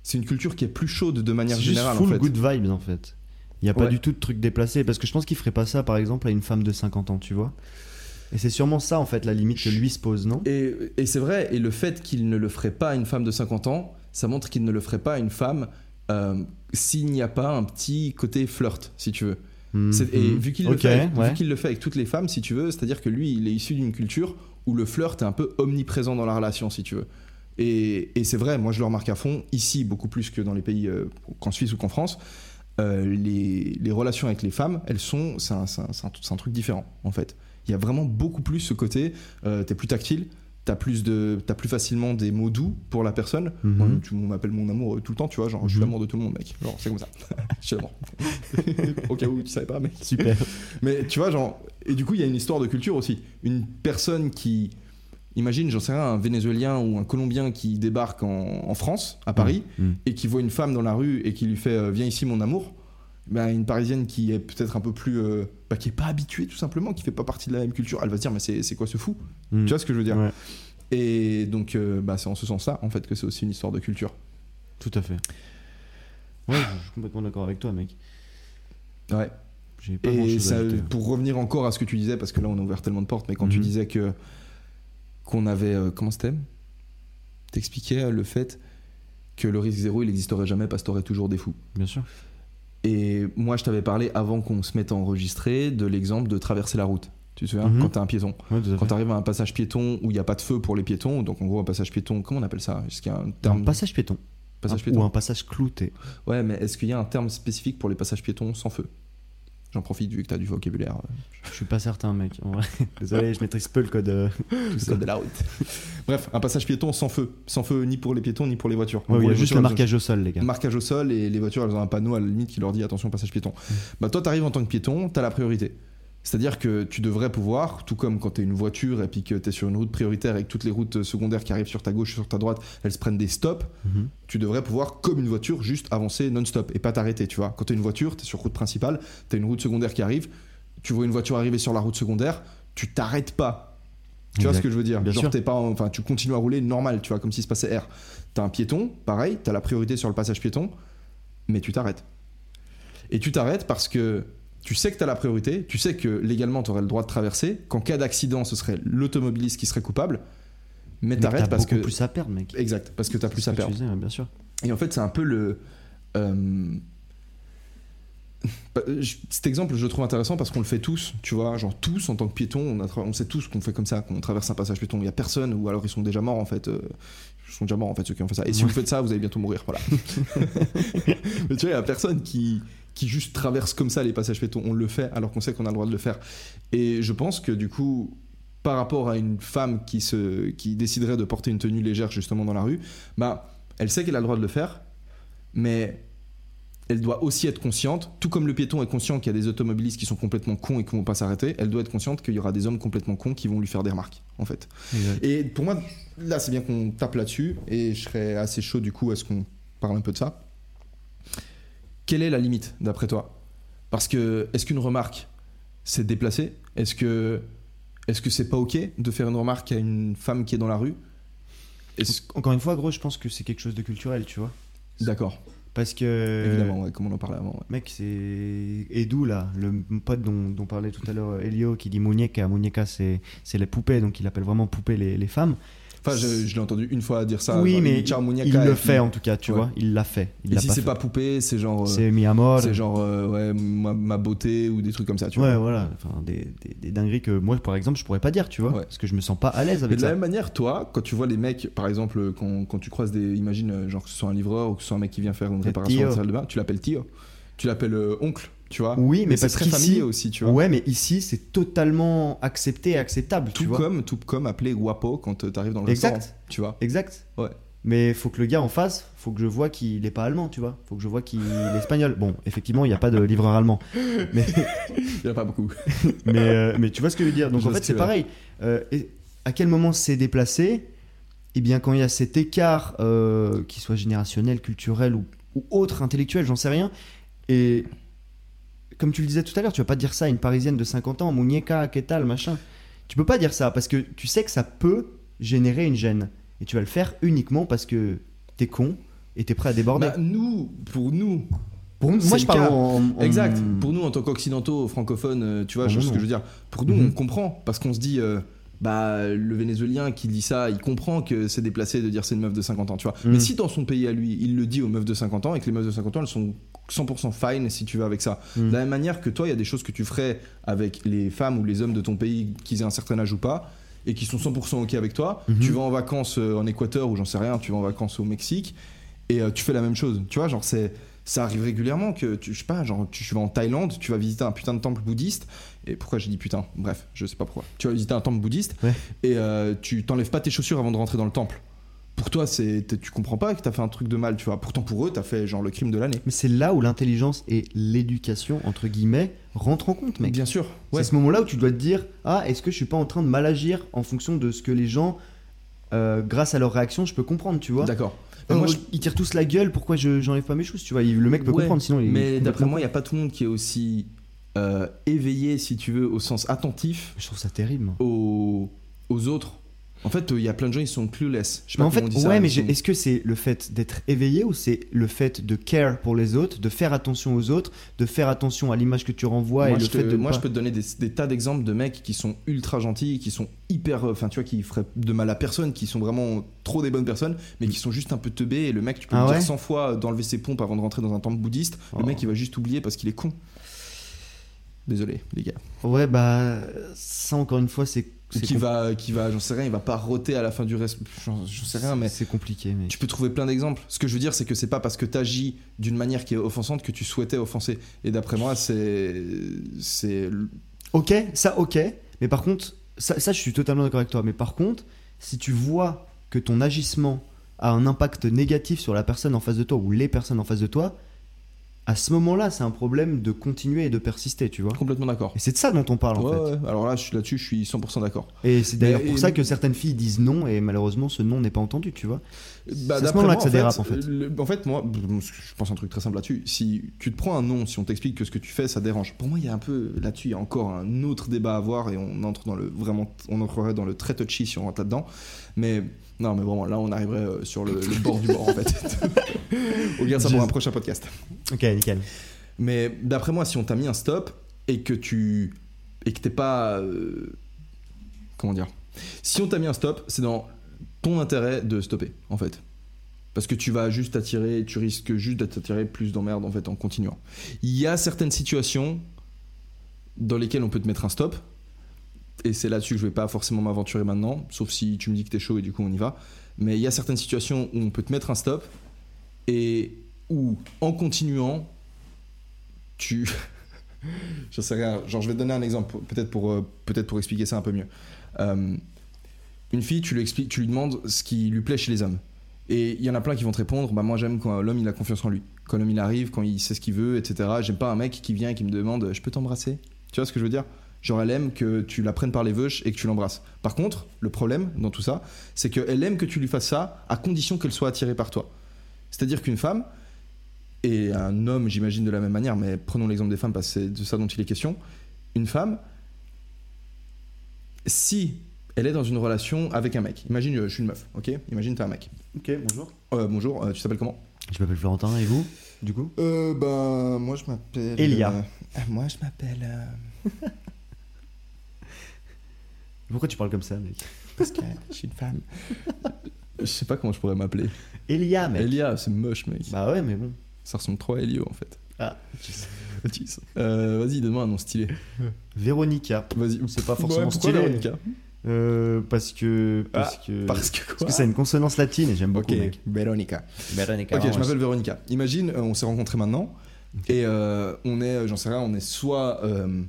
c'est une culture qui est plus chaude de manière C'est générale. full en fait. good vibes en fait. Il n'y a pas Ouais. du tout de truc déplacé parce que je pense qu'il ferait pas ça par exemple à une femme de 50 ans, tu vois. Et c'est sûrement ça en fait la limite que lui se pose, non? Et, et c'est vrai, et le fait qu'il ne le ferait pas à une femme de 50 ans, ça montre qu'il ne le ferait pas à une femme s'il n'y a pas un petit côté flirt, si tu veux. C'est- Et Mhm. vu qu'il Ok, le, fait avec- ouais. qu'il le fait avec toutes les femmes, si tu veux, c'est-à-dire que lui, il est issu d'une culture où le flirt est un peu omniprésent dans la relation, si tu veux. Et, et c'est vrai, moi je le remarque à fond, ici beaucoup plus que dans les pays euh, qu'en Suisse ou qu'en France, euh, les, les relations avec les femmes, elles sont, c'est un, c'est un- c'est un- c'est un truc différent en fait. Il y a vraiment beaucoup plus ce côté, euh, t'es plus tactile, t'as plus de, t'as plus facilement des mots doux pour la personne. Mhm. Tu m'appelles mon amour euh, tout le temps, tu vois, genre je suis Mhm. l'amour de tout le monde, mec. Genre c'est comme ça. je suis l'amour. Au cas où tu savais pas, mec. Super. Mais tu vois, genre, et du coup, il y a une histoire de culture aussi. Une personne qui, imagine, j'en sais rien, un Vénézuélien ou un Colombien qui débarque en, en France, à Paris, Mhm. et qui voit une femme dans la rue et qui lui fait euh, Viens ici, mon amour. Ben, une Parisienne qui est peut-être un peu plus. euh, bah, qui est pas habituée, tout simplement, qui fait pas partie de la même culture, elle va se dire Mais c'est quoi ce fou? Mhm. Tu vois ce que je veux dire? Ouais, Et donc, euh, bah, c'est en ce sens-là, en fait, que c'est aussi une histoire de culture. tout à fait. Ouais, je suis complètement d'accord avec toi, mec. Ouais. Pas Et ça- pour revenir encore à ce que tu disais, parce que là on a ouvert tellement de portes, mais quand tu Mhm. disais que qu'on avait euh, comment c'était? T'expliquais le fait que le risque zéro il n'existerait jamais parce que t'aurais toujours des fous. Bien sûr. Et moi je t'avais parlé avant qu'on se mette à enregistrer de l'exemple de traverser la route. Tu te souviens Mhm. Quand t'es un piéton. Ouais, Quand t'arrives à un passage piéton où il n'y a pas de feu pour les piétons, donc en gros un passage piéton, comment on appelle ça? Est-ce qu'il y a un terme? Un passage piéton. passage Un- piéton Ou un passage clouté. Ouais, mais est-ce qu'il y a un terme spécifique pour les passages piétons sans feu? J'en profite vu que t'as du vocabulaire. euh, Je suis pas certain, mec. En vrai. Désolé, je maîtrise peu le code. euh, le code de la route. Bref, un passage piéton sans feu. Sans feu ni pour les piétons ni pour les voitures. Ouais, il y a juste le ont- marquage au sol, les gars. Marquage au sol et les voitures elles ont un panneau à la limite qui leur dit attention passage piéton. Bah toi t'arrives en tant que piéton, t'as la priorité. C'est-à-dire que tu devrais pouvoir, tout comme quand t'es une voiture et puis que t'es sur une route prioritaire et que toutes les routes secondaires qui arrivent sur ta gauche, sur ta droite, elles se prennent des stops, Mhm. tu devrais pouvoir, comme une voiture, juste avancer non-stop et pas t'arrêter, tu vois. Quand t'es une voiture, t'es sur route principale, t'as une route secondaire qui arrive, tu vois une voiture arriver sur la route secondaire, tu t'arrêtes pas. Tu vois ce que je veux dire? Bien Genre sûr. pas, en- enfin tu continues à rouler normal, tu vois, comme s'il se passait R. T'as un piéton, pareil, t'as la priorité sur le passage piéton, mais tu t'arrêtes. Et tu t'arrêtes parce que tu sais que t'as la priorité, tu sais que légalement t'aurais le droit de traverser, qu'en cas d'accident ce serait l'automobiliste qui serait coupable, mais Mais t'arrêtes parce que plus à perdre, mec. exact, parce que t'as plus à perdre. tu disais, bien sûr. Et en fait, c'est un peu le. euh, cet exemple, je le trouve intéressant parce qu'on le fait tous, tu vois, genre tous en tant que piéton, on, a tra- on sait tous qu'on fait comme ça, qu'on traverse un passage piéton. Il y a personne, ou alors ils sont déjà morts en fait. euh, ils sont déjà morts en fait ceux qui ont fait ça. Et si Ouais. vous faites ça, vous allez bientôt mourir, voilà. Mais tu vois, il y a personne qui qui juste traverse comme ça les passages piétons. On le fait alors qu'on sait qu'on a le droit de le faire. Et je pense que du coup, par rapport à une femme qui se qui déciderait de porter une tenue légère justement dans la rue, bah elle sait qu'elle a le droit de le faire, mais elle doit aussi être consciente, tout comme le piéton est conscient qu'il y a des automobilistes qui sont complètement cons et qui vont pas s'arrêter, elle doit être consciente qu'il y aura des hommes complètement cons qui vont lui faire des remarques, en fait. Et pour moi, là, c'est bien qu'on tape là-dessus, et je serais assez chaud du coup à ce qu'on parle un peu de ça. Quelle est la limite, d'après toi? Parce que, est-ce qu'une remarque, c'est déplacé? Est-ce que est-ce que c'est pas ok de faire une remarque à une femme qui est dans la rue? Est-ce- Encore une fois, gros, je pense que c'est quelque chose de culturel, tu vois. D'accord, Parce que. évidemment, ouais, comme on en parlait avant. ouais. Mec, c'est Edu là, le pote dont, dont parlait tout à l'heure euh, Elio, qui dit muñeca. Muñeca, c'est c'est les poupées, donc il appelle vraiment poupées les, les femmes. Enfin, je, je l'ai entendu une fois dire ça. oui, genre, mais il le puis- fait en tout cas, tu Ouais. vois. Il l'a fait. Il Et si c'est pas poupée, c'est genre. euh, C'est mi amor. c'est genre, euh, ouais, ma, ma beauté ou des trucs comme ça, tu Ouais, vois. voilà. Enfin, des, des, des dingueries que moi, par exemple, je pourrais pas dire, tu vois. Ouais. Parce que je me sens pas à l'aise Mais avec de la ça. même manière, toi, quand tu vois les mecs, par exemple, quand, quand tu croises des. Imagine, euh, genre que ce soit un livreur ou que ce soit un mec qui vient faire une réparation Tio. dans la salle de bain, tu l'appelles Tio. Tu l'appelles euh, oncle, tu vois. Oui, mais c'est très qu'ici- familier aussi, tu vois. Ouais, mais ici, c'est totalement accepté et acceptable, tu Tout vois. comme, tout comme appeler guapo quand euh, t'arrives dans le Exact. restaurant, tu vois. Exact. Ouais. Mais faut que le gars en face, faut que je vois qu'il est pas allemand, tu vois. Faut que je vois qu'il est espagnol. Bon, effectivement, il n'y a pas de livreur allemand. Mais, Il y en a pas beaucoup. mais, euh, mais tu vois ce que je veux dire. Donc Je en fait, ce c'est tu pareil. Euh, et à quel moment c'est déplacé? Eh bien, quand il y a cet écart, euh, qui soit générationnel, culturel ou, ou autre, intellectuel, j'en sais rien. Et comme tu le disais tout à l'heure, tu vas pas dire ça à une parisienne de 50 ans, muñeca, que tal, machin. Tu peux pas dire ça parce que tu sais que ça peut générer une gêne. Et tu vas le faire uniquement parce que t'es con et t'es prêt à déborder. Bah, nous, pour nous, Pour nous- moi, je parle en, en- Exact. Pour nous, en tant qu'occidentaux, francophones, euh, tu vois, je- ce que je veux dire. Pour nous, Mhm. on comprend parce qu'on se dit, euh, bah, le Vénézuélien qui dit ça, il comprend que c'est déplacé de dire c'est une meuf de 50 ans, tu vois. Mais si dans son pays à lui, il le dit aux meufs de 50 ans et que les meufs de 50 ans, elles sont 100% fine si tu veux avec ça. Mhm. De la même manière que toi, il y a des choses que tu ferais avec les femmes ou les hommes de ton pays, qu'ils aient un certain âge ou pas. Et qui sont 100% ok avec toi. Mhm. Tu vas en vacances euh, en Équateur ou j'en sais rien, tu vas en vacances au Mexique et euh, tu fais la même chose. Tu vois, genre c'est ça arrive régulièrement que tu je sais pas, genre tu, tu vas en Thaïlande, tu vas visiter un putain de temple bouddhiste et pourquoi j'ai dit putain? Bref, je sais pas pourquoi. Tu vas visiter un temple bouddhiste Ouais. et euh, tu t'enlèves pas tes chaussures avant de rentrer dans le temple. Pour toi, c'est tu comprends pas que t'as fait un truc de mal, tu vois. Pourtant pour eux, t'as fait genre le crime de l'année. Mais c'est là où l'intelligence et l'éducation, entre guillemets, rentrent en compte, mec. Bien sûr. C'est Ouais. ce moment-là où tu dois te dire Ah, est-ce que je suis pas en train de mal agir en fonction de ce que les gens, euh, grâce à leur réaction, je peux comprendre, tu vois D'accord. Oh, moi, je- Ils tirent tous la gueule, pourquoi je j'enlève pas mes choses, tu vois il- Le mec peut Ouais, comprendre, sinon il Mais d'après moi, il y a pas tout le monde qui est aussi euh, éveillé, si tu veux, au sens attentif Je trouve ça terrible. aux autres. En fait, il y a plein de gens, ils sont clueless. Je sais Mais pas en fait, on dit ça, ouais, mais sont- est-ce que c'est le fait d'être éveillé ou c'est le fait de care pour les autres, de faire attention aux autres, de faire attention à l'image que tu renvoies moi, et le je, te- fait de. moi pas- je peux te donner des, des tas d'exemples de mecs qui sont ultra gentils, qui sont hyper. euh, Enfin, tu vois, qui feraient de mal à personne, qui sont vraiment trop des bonnes personnes, mais qui sont juste un peu teubés. Et le mec, tu peux Ah lui ouais dire 100 fois d'enlever ses pompes avant de rentrer dans un temple bouddhiste. Le Oh. mec, il va juste oublier parce qu'il est con. Désolé, les gars. Ouais, bah, ça encore une fois, c'est. Qui va, qui va, j'en sais rien, il va pas roter à la fin du reste. J'en j'en sais rien, mais C'est compliqué, mais. tu peux trouver plein d'exemples. Ce que je veux dire, c'est que c'est pas parce que tu agis d'une manière qui est offensante que tu souhaitais offenser. Et d'après moi, c'est. C'est. Ok, ça ok, mais par contre, ça, ça, je suis totalement d'accord avec toi, mais par contre, si tu vois que ton agissement a un impact négatif sur la personne en face de toi ou les personnes en face de toi, à ce moment-là, c'est un problème de continuer et de persister, tu vois. Complètement d'accord. Et c'est de ça dont on parle en fait. ouais. Alors là, je suis là-dessus, je suis 100% d'accord. Et c'est d'ailleurs pour ça que certaines filles disent non et malheureusement ce non n'est pas entendu, tu vois. Bah, C'est à ce moment-là que ça dérape, en fait. le- en fait, moi, je pense un truc très simple là-dessus. Si tu te prends un nom, si on t'explique que ce que tu fais, ça dérange. Pour moi, il y a un peu là-dessus, il y a encore un autre débat à avoir et on entre dans le vraiment, on entrerait dans le très touchy si on rentre là-dedans. Mais non, mais vraiment, là, on arriverait euh, sur le, le bord du bord en fait. on garde ça pour un prochain podcast. Ok, nickel. Mais d'après moi, si on t'a mis un stop et que tu et que t'es pas euh, comment dire, si on t'a mis un stop, c'est dans ton intérêt de stopper en fait. Parce que tu vas juste attirer, tu risques juste d'attirer plus d'emmerdes en fait en continuant. Il y a certaines situations dans lesquelles on peut te mettre un stop. Et c'est là-dessus que je vais pas forcément m'aventurer maintenant, sauf si tu me dis que t'es chaud et du coup on y va. Mais il y a certaines situations où on peut te mettre un stop et où en continuant, tu. je sais rien, genre je vais te donner un exemple, peut-être pour, euh, peut-être pour expliquer ça un peu mieux. Euh, une fille, tu lui, expliques, tu lui demandes ce qui lui plaît chez les hommes. Et il y en a plein qui vont te répondre bah moi j'aime quand l'homme il a confiance en lui. Quand l'homme il arrive, quand il sait ce qu'il veut, etc. J'aime pas un mec qui vient et qui me demande je peux t'embrasser? Tu vois ce que je veux dire? Genre elle aime que tu la prennes par les veuches et que tu l'embrasses. Par contre, le problème dans tout ça, c'est qu'elle aime que tu lui fasses ça à condition qu'elle soit attirée par toi. C'est-à-dire qu'une femme, et un homme j'imagine de la même manière, mais prenons l'exemple des femmes parce que c'est de ça dont il est question, une femme, si elle est dans une relation avec un mec, imagine euh, je suis une meuf, ok? Imagine t'es un mec. Ok, bonjour. Euh, bonjour, euh, tu t'appelles comment? Je m'appelle Florentin et vous, du coup? Euh, Ben moi je m'appelle... Elia. euh, moi je m'appelle... Pourquoi tu parles comme ça, mec? Parce que je suis une femme. je sais pas comment je pourrais m'appeler. Elia, mec. Elia, c'est moche mec. Bah ouais, mais bon. Ça ressemble trop à Elio en fait. Ah, Euh, Vas-y, donne-moi un nom stylé. Véronica. Vas-y. C'est pas Ouais, forcément pourquoi stylé. Véronica? Euh, parce que. Parce que. Parce que parce quoi que ça a une consonance latine et j'aime beaucoup, Ok, mec. Véronica. Véronica. Ok, je m'appelle Véronica. Imagine, euh, on s'est rencontrés maintenant et euh, on est, j'en sais rien, on est soit, euh,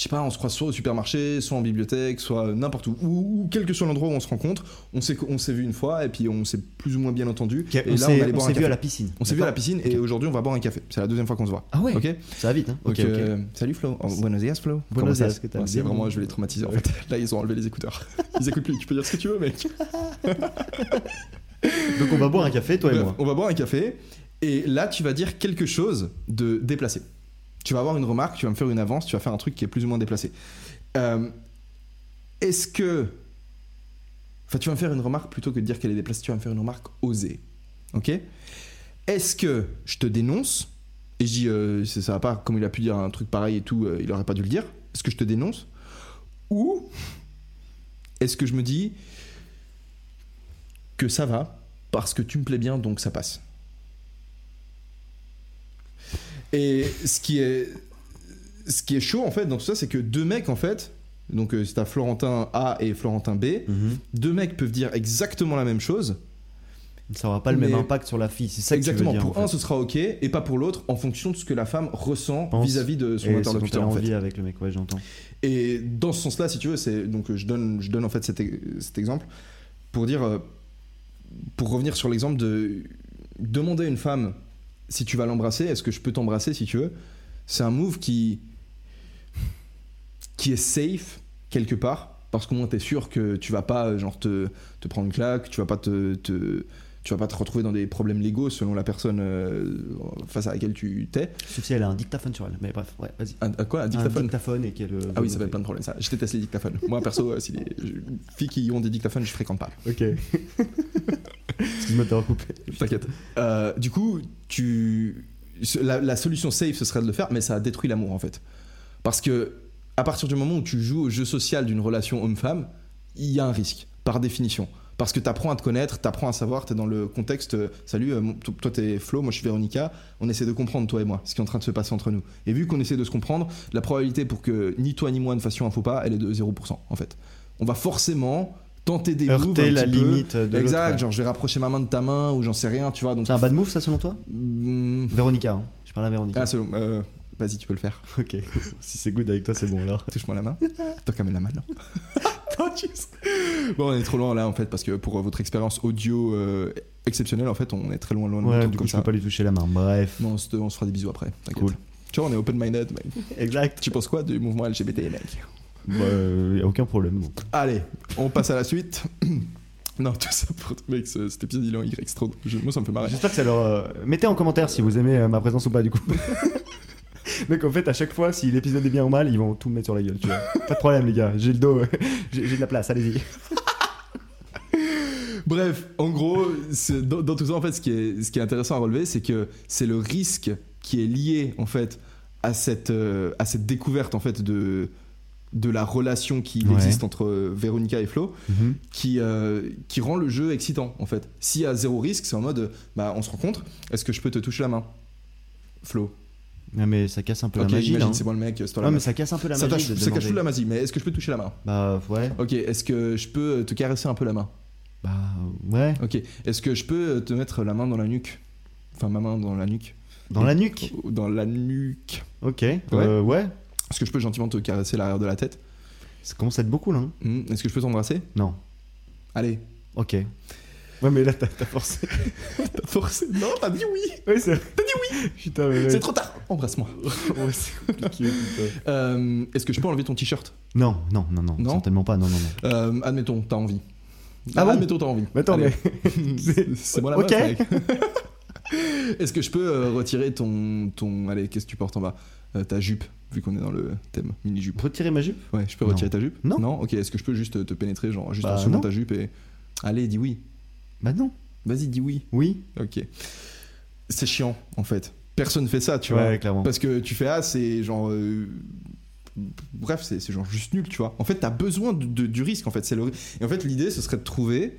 je sais pas, on se croise soit au supermarché, soit en bibliothèque, soit n'importe où, ou, ou quel que soit l'endroit où on se rencontre. On s'est, on s'est vu une fois et puis on s'est plus ou moins bien entendu. Et on là, s'est- on allait on boire s'est vu à la piscine. On s'est vu à la piscine et aujourd'hui on va boire un café. C'est la deuxième fois qu'on se voit. Ah ouais Ok. Ça va vite, hein Donc, euh, salut Flo. Oh, buenos dias Flo. Buenos dias, que Ouais, C'est vraiment, je vais les traumatiser en fait. Là ils ont enlevé les écouteurs. Ils écoutent plus. Tu peux dire ce que tu veux mec. Donc on va boire un café, toi et Bref, moi. On va boire un café et là tu vas dire quelque chose de déplacé. Tu vas avoir une remarque, tu vas me faire une avance, tu vas faire un truc qui est plus ou moins déplacé. Euh, Est-ce que. Enfin, tu vas me faire une remarque plutôt que de dire qu'elle est déplacée, tu vas me faire une remarque osée. Ok? Est-ce que je te dénonce et je dis euh, ça va pas, comme il a pu dire un truc pareil et tout, euh, il aurait pas dû le dire Est-ce que je te dénonce? Ou est-ce que je me dis que ça va parce que tu me plais bien donc ça passe? Et ce qui est ce qui est chaud en fait dans tout ça, c'est que deux mecs en fait, donc euh, c'est à Florentin A et Florentin B, Mhm. deux mecs peuvent dire exactement la même chose. Ça aura pas le même impact sur la fille, c'est ça que exactement. tu veux dire, pour en un, ce sera ok, et pas pour l'autre, en fonction de ce que la femme ressent vis-à-vis de son Et interlocuteur en fait. avec le mec, ouais, j'entends. Et dans ce sens-là, si tu veux, c'est donc je donne, je donne en fait cet, cet exemple pour dire, euh, pour revenir sur l'exemple de demander à une femme si tu vas l'embrasser, est-ce que je peux t'embrasser si tu veux? C'est un move qui qui est safe quelque part parce qu'au moins t'es sûr que tu vas pas euh, genre te, te prendre une claque, tu vas pas te, te- tu vas pas te retrouver dans des problèmes légaux selon la personne euh, face à laquelle tu t'es. Sauf si elle a un dictaphone sur elle. Mais bref, ouais, vas-y. Un, un quoi Un Un dictaphone dictaphone et qu'elle. euh, ah oui, ça être plein de problèmes, ça. Je déteste les dictaphones. Moi, perso, si les filles qui ont des dictaphones, je fréquente pas. Ok. Excuse-moi de t'avoir coupé. T'inquiète. Euh, du coup, tu... la, la solution safe, ce serait de le faire, mais ça a détruit l'amour, en fait. Parce que, à partir du moment où tu joues au jeu social d'une relation homme-femme, il y a un risque, par définition. Parce que tu apprends à te connaître, tu apprends à savoir, tu es dans le contexte euh, Salut, euh, toi t'es Flo, moi je suis Véronica, on essaie de comprendre, toi et moi, ce qui est en train de se passer entre nous. Et vu qu'on essaie de se comprendre, la probabilité pour que ni toi ni moi ne fassions un faux pas, elle est de 0%, en fait. On va forcément tenter des moves Heurter un la petit peu. limite de Exact, genre je vais rapprocher ma main de ta main ou j'en sais rien, tu vois. Donc C'est un bad move, ça, selon toi Hmm, Véronica, hein. je parle à Véronica. Ah, selon- euh, vas-y, tu peux le faire. ok. si c'est good avec toi, c'est bon alors. Touche-moi la main. Toi, quand même la main, non jeez. Bon, on est trop loin là en fait parce que pour euh, votre expérience audio euh, exceptionnelle, en fait, on est très loin loin de Ouais, du coup, comme je ça. peux pas lui toucher la main. Bref. Non, on se, on se fera des bisous après. T'inquiète. Cool. Tu vois, on est open-minded, mec. Exact. Tu penses quoi du mouvement LGBT, mec Bah, euh, y a aucun problème. bon. Allez, on passe à la suite. non, tout ça pour mec, ce- cet épisode il est en Y, c'est trop. je- moi, ça me fait marrer. J'espère que ça leur. euh, Mettez en commentaire si vous aimez euh, ma présence ou pas, du coup. Mec, en fait, à chaque fois, si l'épisode est bien ou mal, ils vont tout me mettre sur la gueule, tu vois. Pas de problème, les gars. J'ai le dos, j'ai de la place, allez-y. Bref, en gros, dans, dans tout ça, en fait, ce qui est, ce qui est intéressant à relever, c'est que c'est le risque qui est lié, en fait, à cette, euh, à cette découverte, en fait, de, de la relation qui Ouais. existe entre euh, Véronica et Flo Mhm. qui, euh, qui rend le jeu excitant en fait. S'il y a zéro risque, c'est en mode euh, bah on se rencontre, est-ce que je peux te toucher la main? Flo. Ouais, mais ça casse un peu Ok, la magie. hein. c'est moi le mec, c'est toi Ouais, la mais ça casse un peu la Ça, magie. de ça cache tout la magie, mais est-ce que je peux toucher la main? Bah ouais. Ok, est-ce que je peux te caresser un peu la main? Bah ouais. Ok, est-ce que je peux te mettre la main dans la nuque? Enfin, ma main dans la nuque. Dans la nuque? Dans la nuque. Ok. Euh, ouais. Est-ce que je peux gentiment te caresser l'arrière de la tête? Ça commence à être beaucoup là. hein. Hmm, Est-ce que je peux t'embrasser? Non. Allez. Ok. Ouais, mais là t'as t'as forcé. T'as forcé Non, t'as dit oui ouais, c'est. T'as dit oui. Putain, mais. C'est trop tard Embrasse-moi. Ouais, c'est compliqué. putain. Euh, Est-ce que je peux enlever ton t-shirt? Non, non, non, non, Non certainement pas. Non, non, non. Euh, Admettons, t'as envie. Ah bon? Admettons, t'as envie. Mais attends, Allez. mais. C'est- moi la Ok. meuf, mec. Est-ce que je peux euh, retirer ton, ton... Allez, qu'est-ce que tu portes en bas? Euh, Ta jupe, vu qu'on est dans le thème mini-jupe. Retirer ma jupe? Ouais, je peux Non. retirer ta jupe? Non. Non? Ok, est-ce que je peux juste te pénétrer, genre juste Bah, en non. ta jupe et... Allez, dis oui. Bah non. Vas-y, dis oui. Oui. Ok. C'est chiant, en fait. Personne fait ça, tu ouais, vois. clairement. Parce que tu fais ah, c'est genre. euh, Bref, c'est c'est genre juste nul, tu vois. En fait, t'as besoin de- de- du risque, en fait. c'est Le... Et en fait, l'idée, ce serait de trouver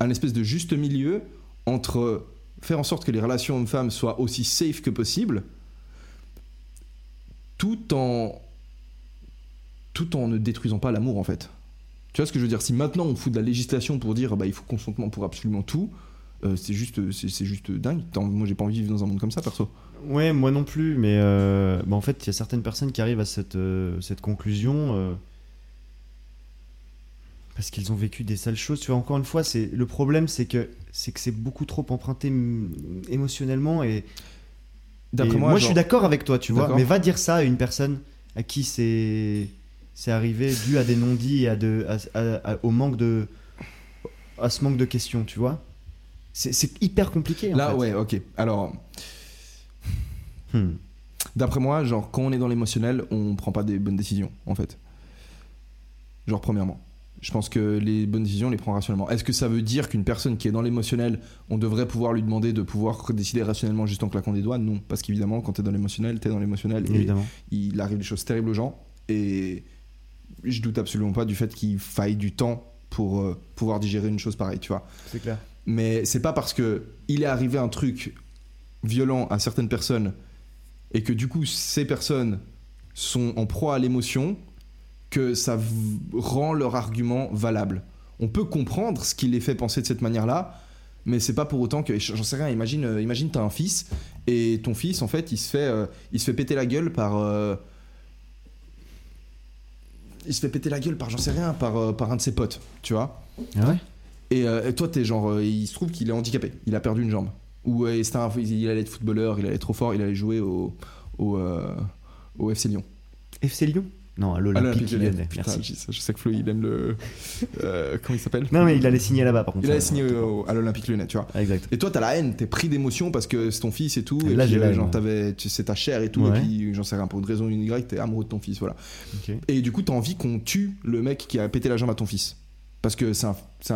un espèce de juste milieu entre faire en sorte que les relations hommes-femmes soient aussi safe que possible, tout en. tout en ne détruisant pas l'amour, en fait. Tu vois ce que je veux dire? Si maintenant on fout de la législation pour dire bah, il faut consentement pour absolument tout, euh, c'est juste, c'est juste dingue. Attends, moi, j'ai pas envie de vivre dans un monde comme ça, perso. Ouais, moi non plus, mais euh, bah, en fait, il y a certaines personnes qui arrivent à cette, euh, cette conclusion parce qu'ils ont vécu des sales choses. Tu vois, encore une fois, c'est le problème, c'est que c'est que c'est beaucoup trop emprunté mm, émotionnellement et, moi, je genre- suis d'accord avec toi, tu vois, mais va dire ça à une personne à qui c'est c'est arrivé dû à des non-dits et à de, à- à- à- au manque de à ce manque de questions, tu vois. C'est c'est hyper compliqué. En Là, fait. ouais, ok. Alors, Hmm. d'après moi, genre, quand on est dans l'émotionnel, on prend pas des bonnes décisions, en fait. Genre, premièrement. Je pense que les bonnes décisions, on les prend rationnellement. Est-ce que ça veut dire qu'une personne qui est dans l'émotionnel, on devrait pouvoir lui demander de pouvoir décider rationnellement juste en claquant des doigts? Non. Parce qu'évidemment, quand t'es dans l'émotionnel, t'es dans l'émotionnel. Et Évidemment. il arrive des choses terribles aux gens. Et je doute absolument pas du fait qu'il faille du temps pour euh, pouvoir digérer une chose pareille, tu vois. C'est clair. mais c'est pas parce que il est arrivé un truc violent à certaines personnes et que du coup ces personnes sont en proie à l'émotion que ça rend leur argument valable. On peut comprendre ce qui les fait penser de cette manière-là, mais c'est pas pour autant que j'en sais rien. Imagine, euh, imagine t'as un fils et ton fils en fait il se fait, euh, il se fait péter la gueule par euh, il se fait péter la gueule par j'en sais rien par, euh, par un de ses potes, tu vois. Ah ouais? Et, euh, et toi, t'es genre, euh, il se trouve qu'il est handicapé, il a perdu une jambe. Ou euh, un- il allait être footballeur, il allait être trop fort, il allait jouer au, au, euh, au FC Lyon. FC Lyon? Non, à l'Olympique Lyonnais. Putain, Merci. Je, sais que Flo, il aime le. euh, comment il s'appelle? Non, mais il allait signer là-bas par contre. Il allait signer au- à l'Olympique Lyonnais, tu vois. Ah, Exact. Et toi, t'as la haine, t'es pris d'émotion parce que c'est ton fils et tout. Et Et, là, j'ai la euh, genre, t'avais- c'est ta chair et tout. Ouais. Et puis, j'en sais rien, pour une raison ou une Y, t'es amoureux de ton fils, voilà. Et du coup, t'as envie qu'on tue le mec qui a pété la jambe à ton fils. Parce que c'est un,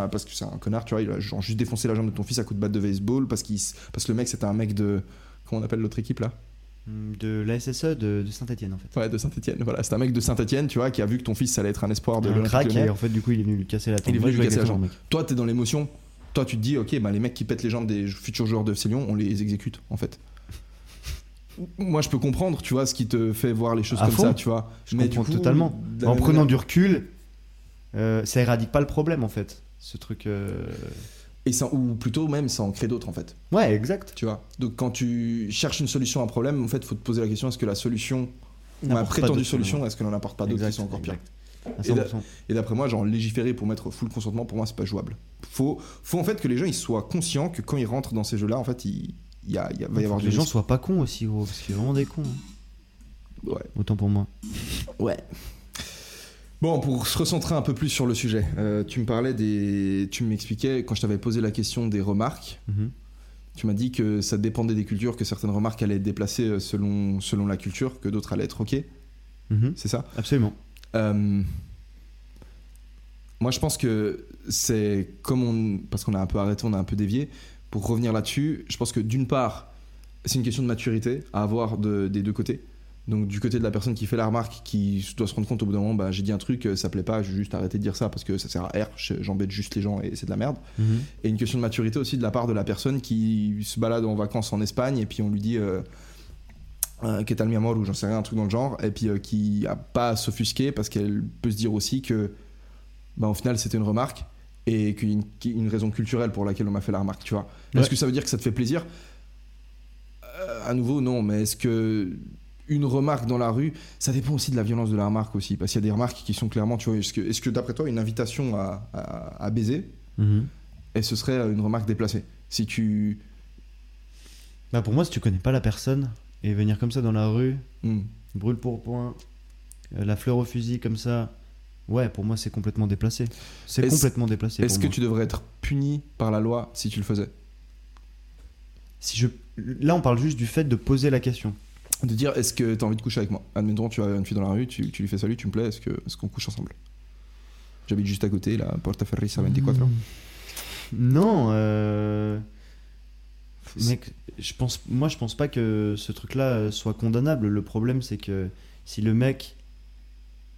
parce que c'est un connard, tu vois, il a genre juste défoncé la jambe de ton fils à coup de batte de baseball, parce, qu'il, parce que le mec c'était un mec de. Comment on appelle l'autre équipe là? De la SSE de, de Saint-Etienne en fait. Ouais, de Saint-Etienne. Voilà, c'est un mec de Saint-Etienne, tu vois, qui a vu que ton fils ça allait être un espoir de l'Olympique crack et en fait du coup il est venu lui casser la tête. Il est venu lui casser la jambe. Toi, t'es dans l'émotion. Toi, tu te dis, ok, bah, les mecs qui pètent les jambes des futurs joueurs de FC Lyon, on les exécute, en fait. Moi, je peux comprendre, tu vois, ce qui te fait voir les choses À comme fond. ça, tu vois. Je comprends totalement. En prenant manière- du recul, euh, ça éradique pas le problème en fait. Ce truc. euh, Et ou plutôt même, ça en crée d'autres, en fait. Ouais, exact. Tu vois. Donc, quand tu cherches une solution à un problème, en fait, faut te poser la question est-ce que la solution, pas prétendue solution, est-ce qu'elle n'en apporte pas d'autres qui sont encore pires Et là- 100%. Et d'après moi, genre légiférer pour mettre full consentement, pour moi, c'est pas jouable. Faut, faut en fait que les gens ils soient conscients que quand ils rentrent dans ces jeux-là, en fait, il, y a, y a- va y avoir que les gens soient pas cons aussi, gros, parce qu'il y a vraiment des cons. hein. Ouais. Autant pour moi. Ouais. Bon, pour se recentrer un peu plus sur le sujet, euh, tu me parlais des. Tu m'expliquais, quand je t'avais posé la question des remarques, Mhm. tu m'as dit que ça dépendait des cultures, que certaines remarques allaient être déplacées euh, selon, selon la culture, que d'autres allaient être ok, Mhm. c'est ça? Absolument. Euh, Moi, je pense que c'est comme on. Parce qu'on a un peu arrêté, on a un peu dévié. Pour revenir là-dessus, je pense que d'une part, c'est une question de maturité à avoir de- des deux côtés. Donc du côté de la personne qui fait la remarque, qui doit se rendre compte au bout d'un moment, bah, j'ai dit un truc, euh, ça plaît pas, je vais juste arrêter de dire ça parce que ça sert à R, je- j'embête juste les gens et c'est de la merde. Et une question de maturité aussi de la part de la personne qui se balade en vacances en Espagne et puis on lui dit euh, euh, qu'est-ce mi amor ou j'en sais rien, un truc dans le genre, et puis euh, qui a pas à s'offusquer parce qu'elle peut se dire aussi que bah, au final c'était une remarque et qu'il y a une, raison culturelle pour laquelle on m'a fait la remarque, tu vois. Est-ce que ça veut dire que ça te fait plaisir? Euh, À nouveau, non, mais est-ce que une remarque dans la rue, ça dépend aussi de la violence de la remarque aussi, parce qu'il y a des remarques qui sont clairement, tu vois, est-ce que, d'après toi, une invitation à, à- à baiser, Mhm. et ce serait une remarque déplacée? Si tu. Bah pour moi, si tu connais pas la personne et venir comme ça dans la rue, Hmm. brûle pour point, euh, la fleur au fusil comme ça, ouais, pour moi c'est complètement déplacé. C'est complètement déplacé. Est-ce que moi. tu devrais être puni par la loi si tu le faisais? Si je là on parle juste du fait de poser la question. De dire, est-ce que tu as envie de coucher avec moi? Admettons, tu as une fille dans la rue, tu, tu lui fais salut, tu me plais, est-ce qu'on couche ensemble? J'habite juste à côté, la Porta Ferris à 24 heures. Non, euh... mec, je pense, moi je pense pas que ce truc-là soit condamnable. Le problème c'est que si le mec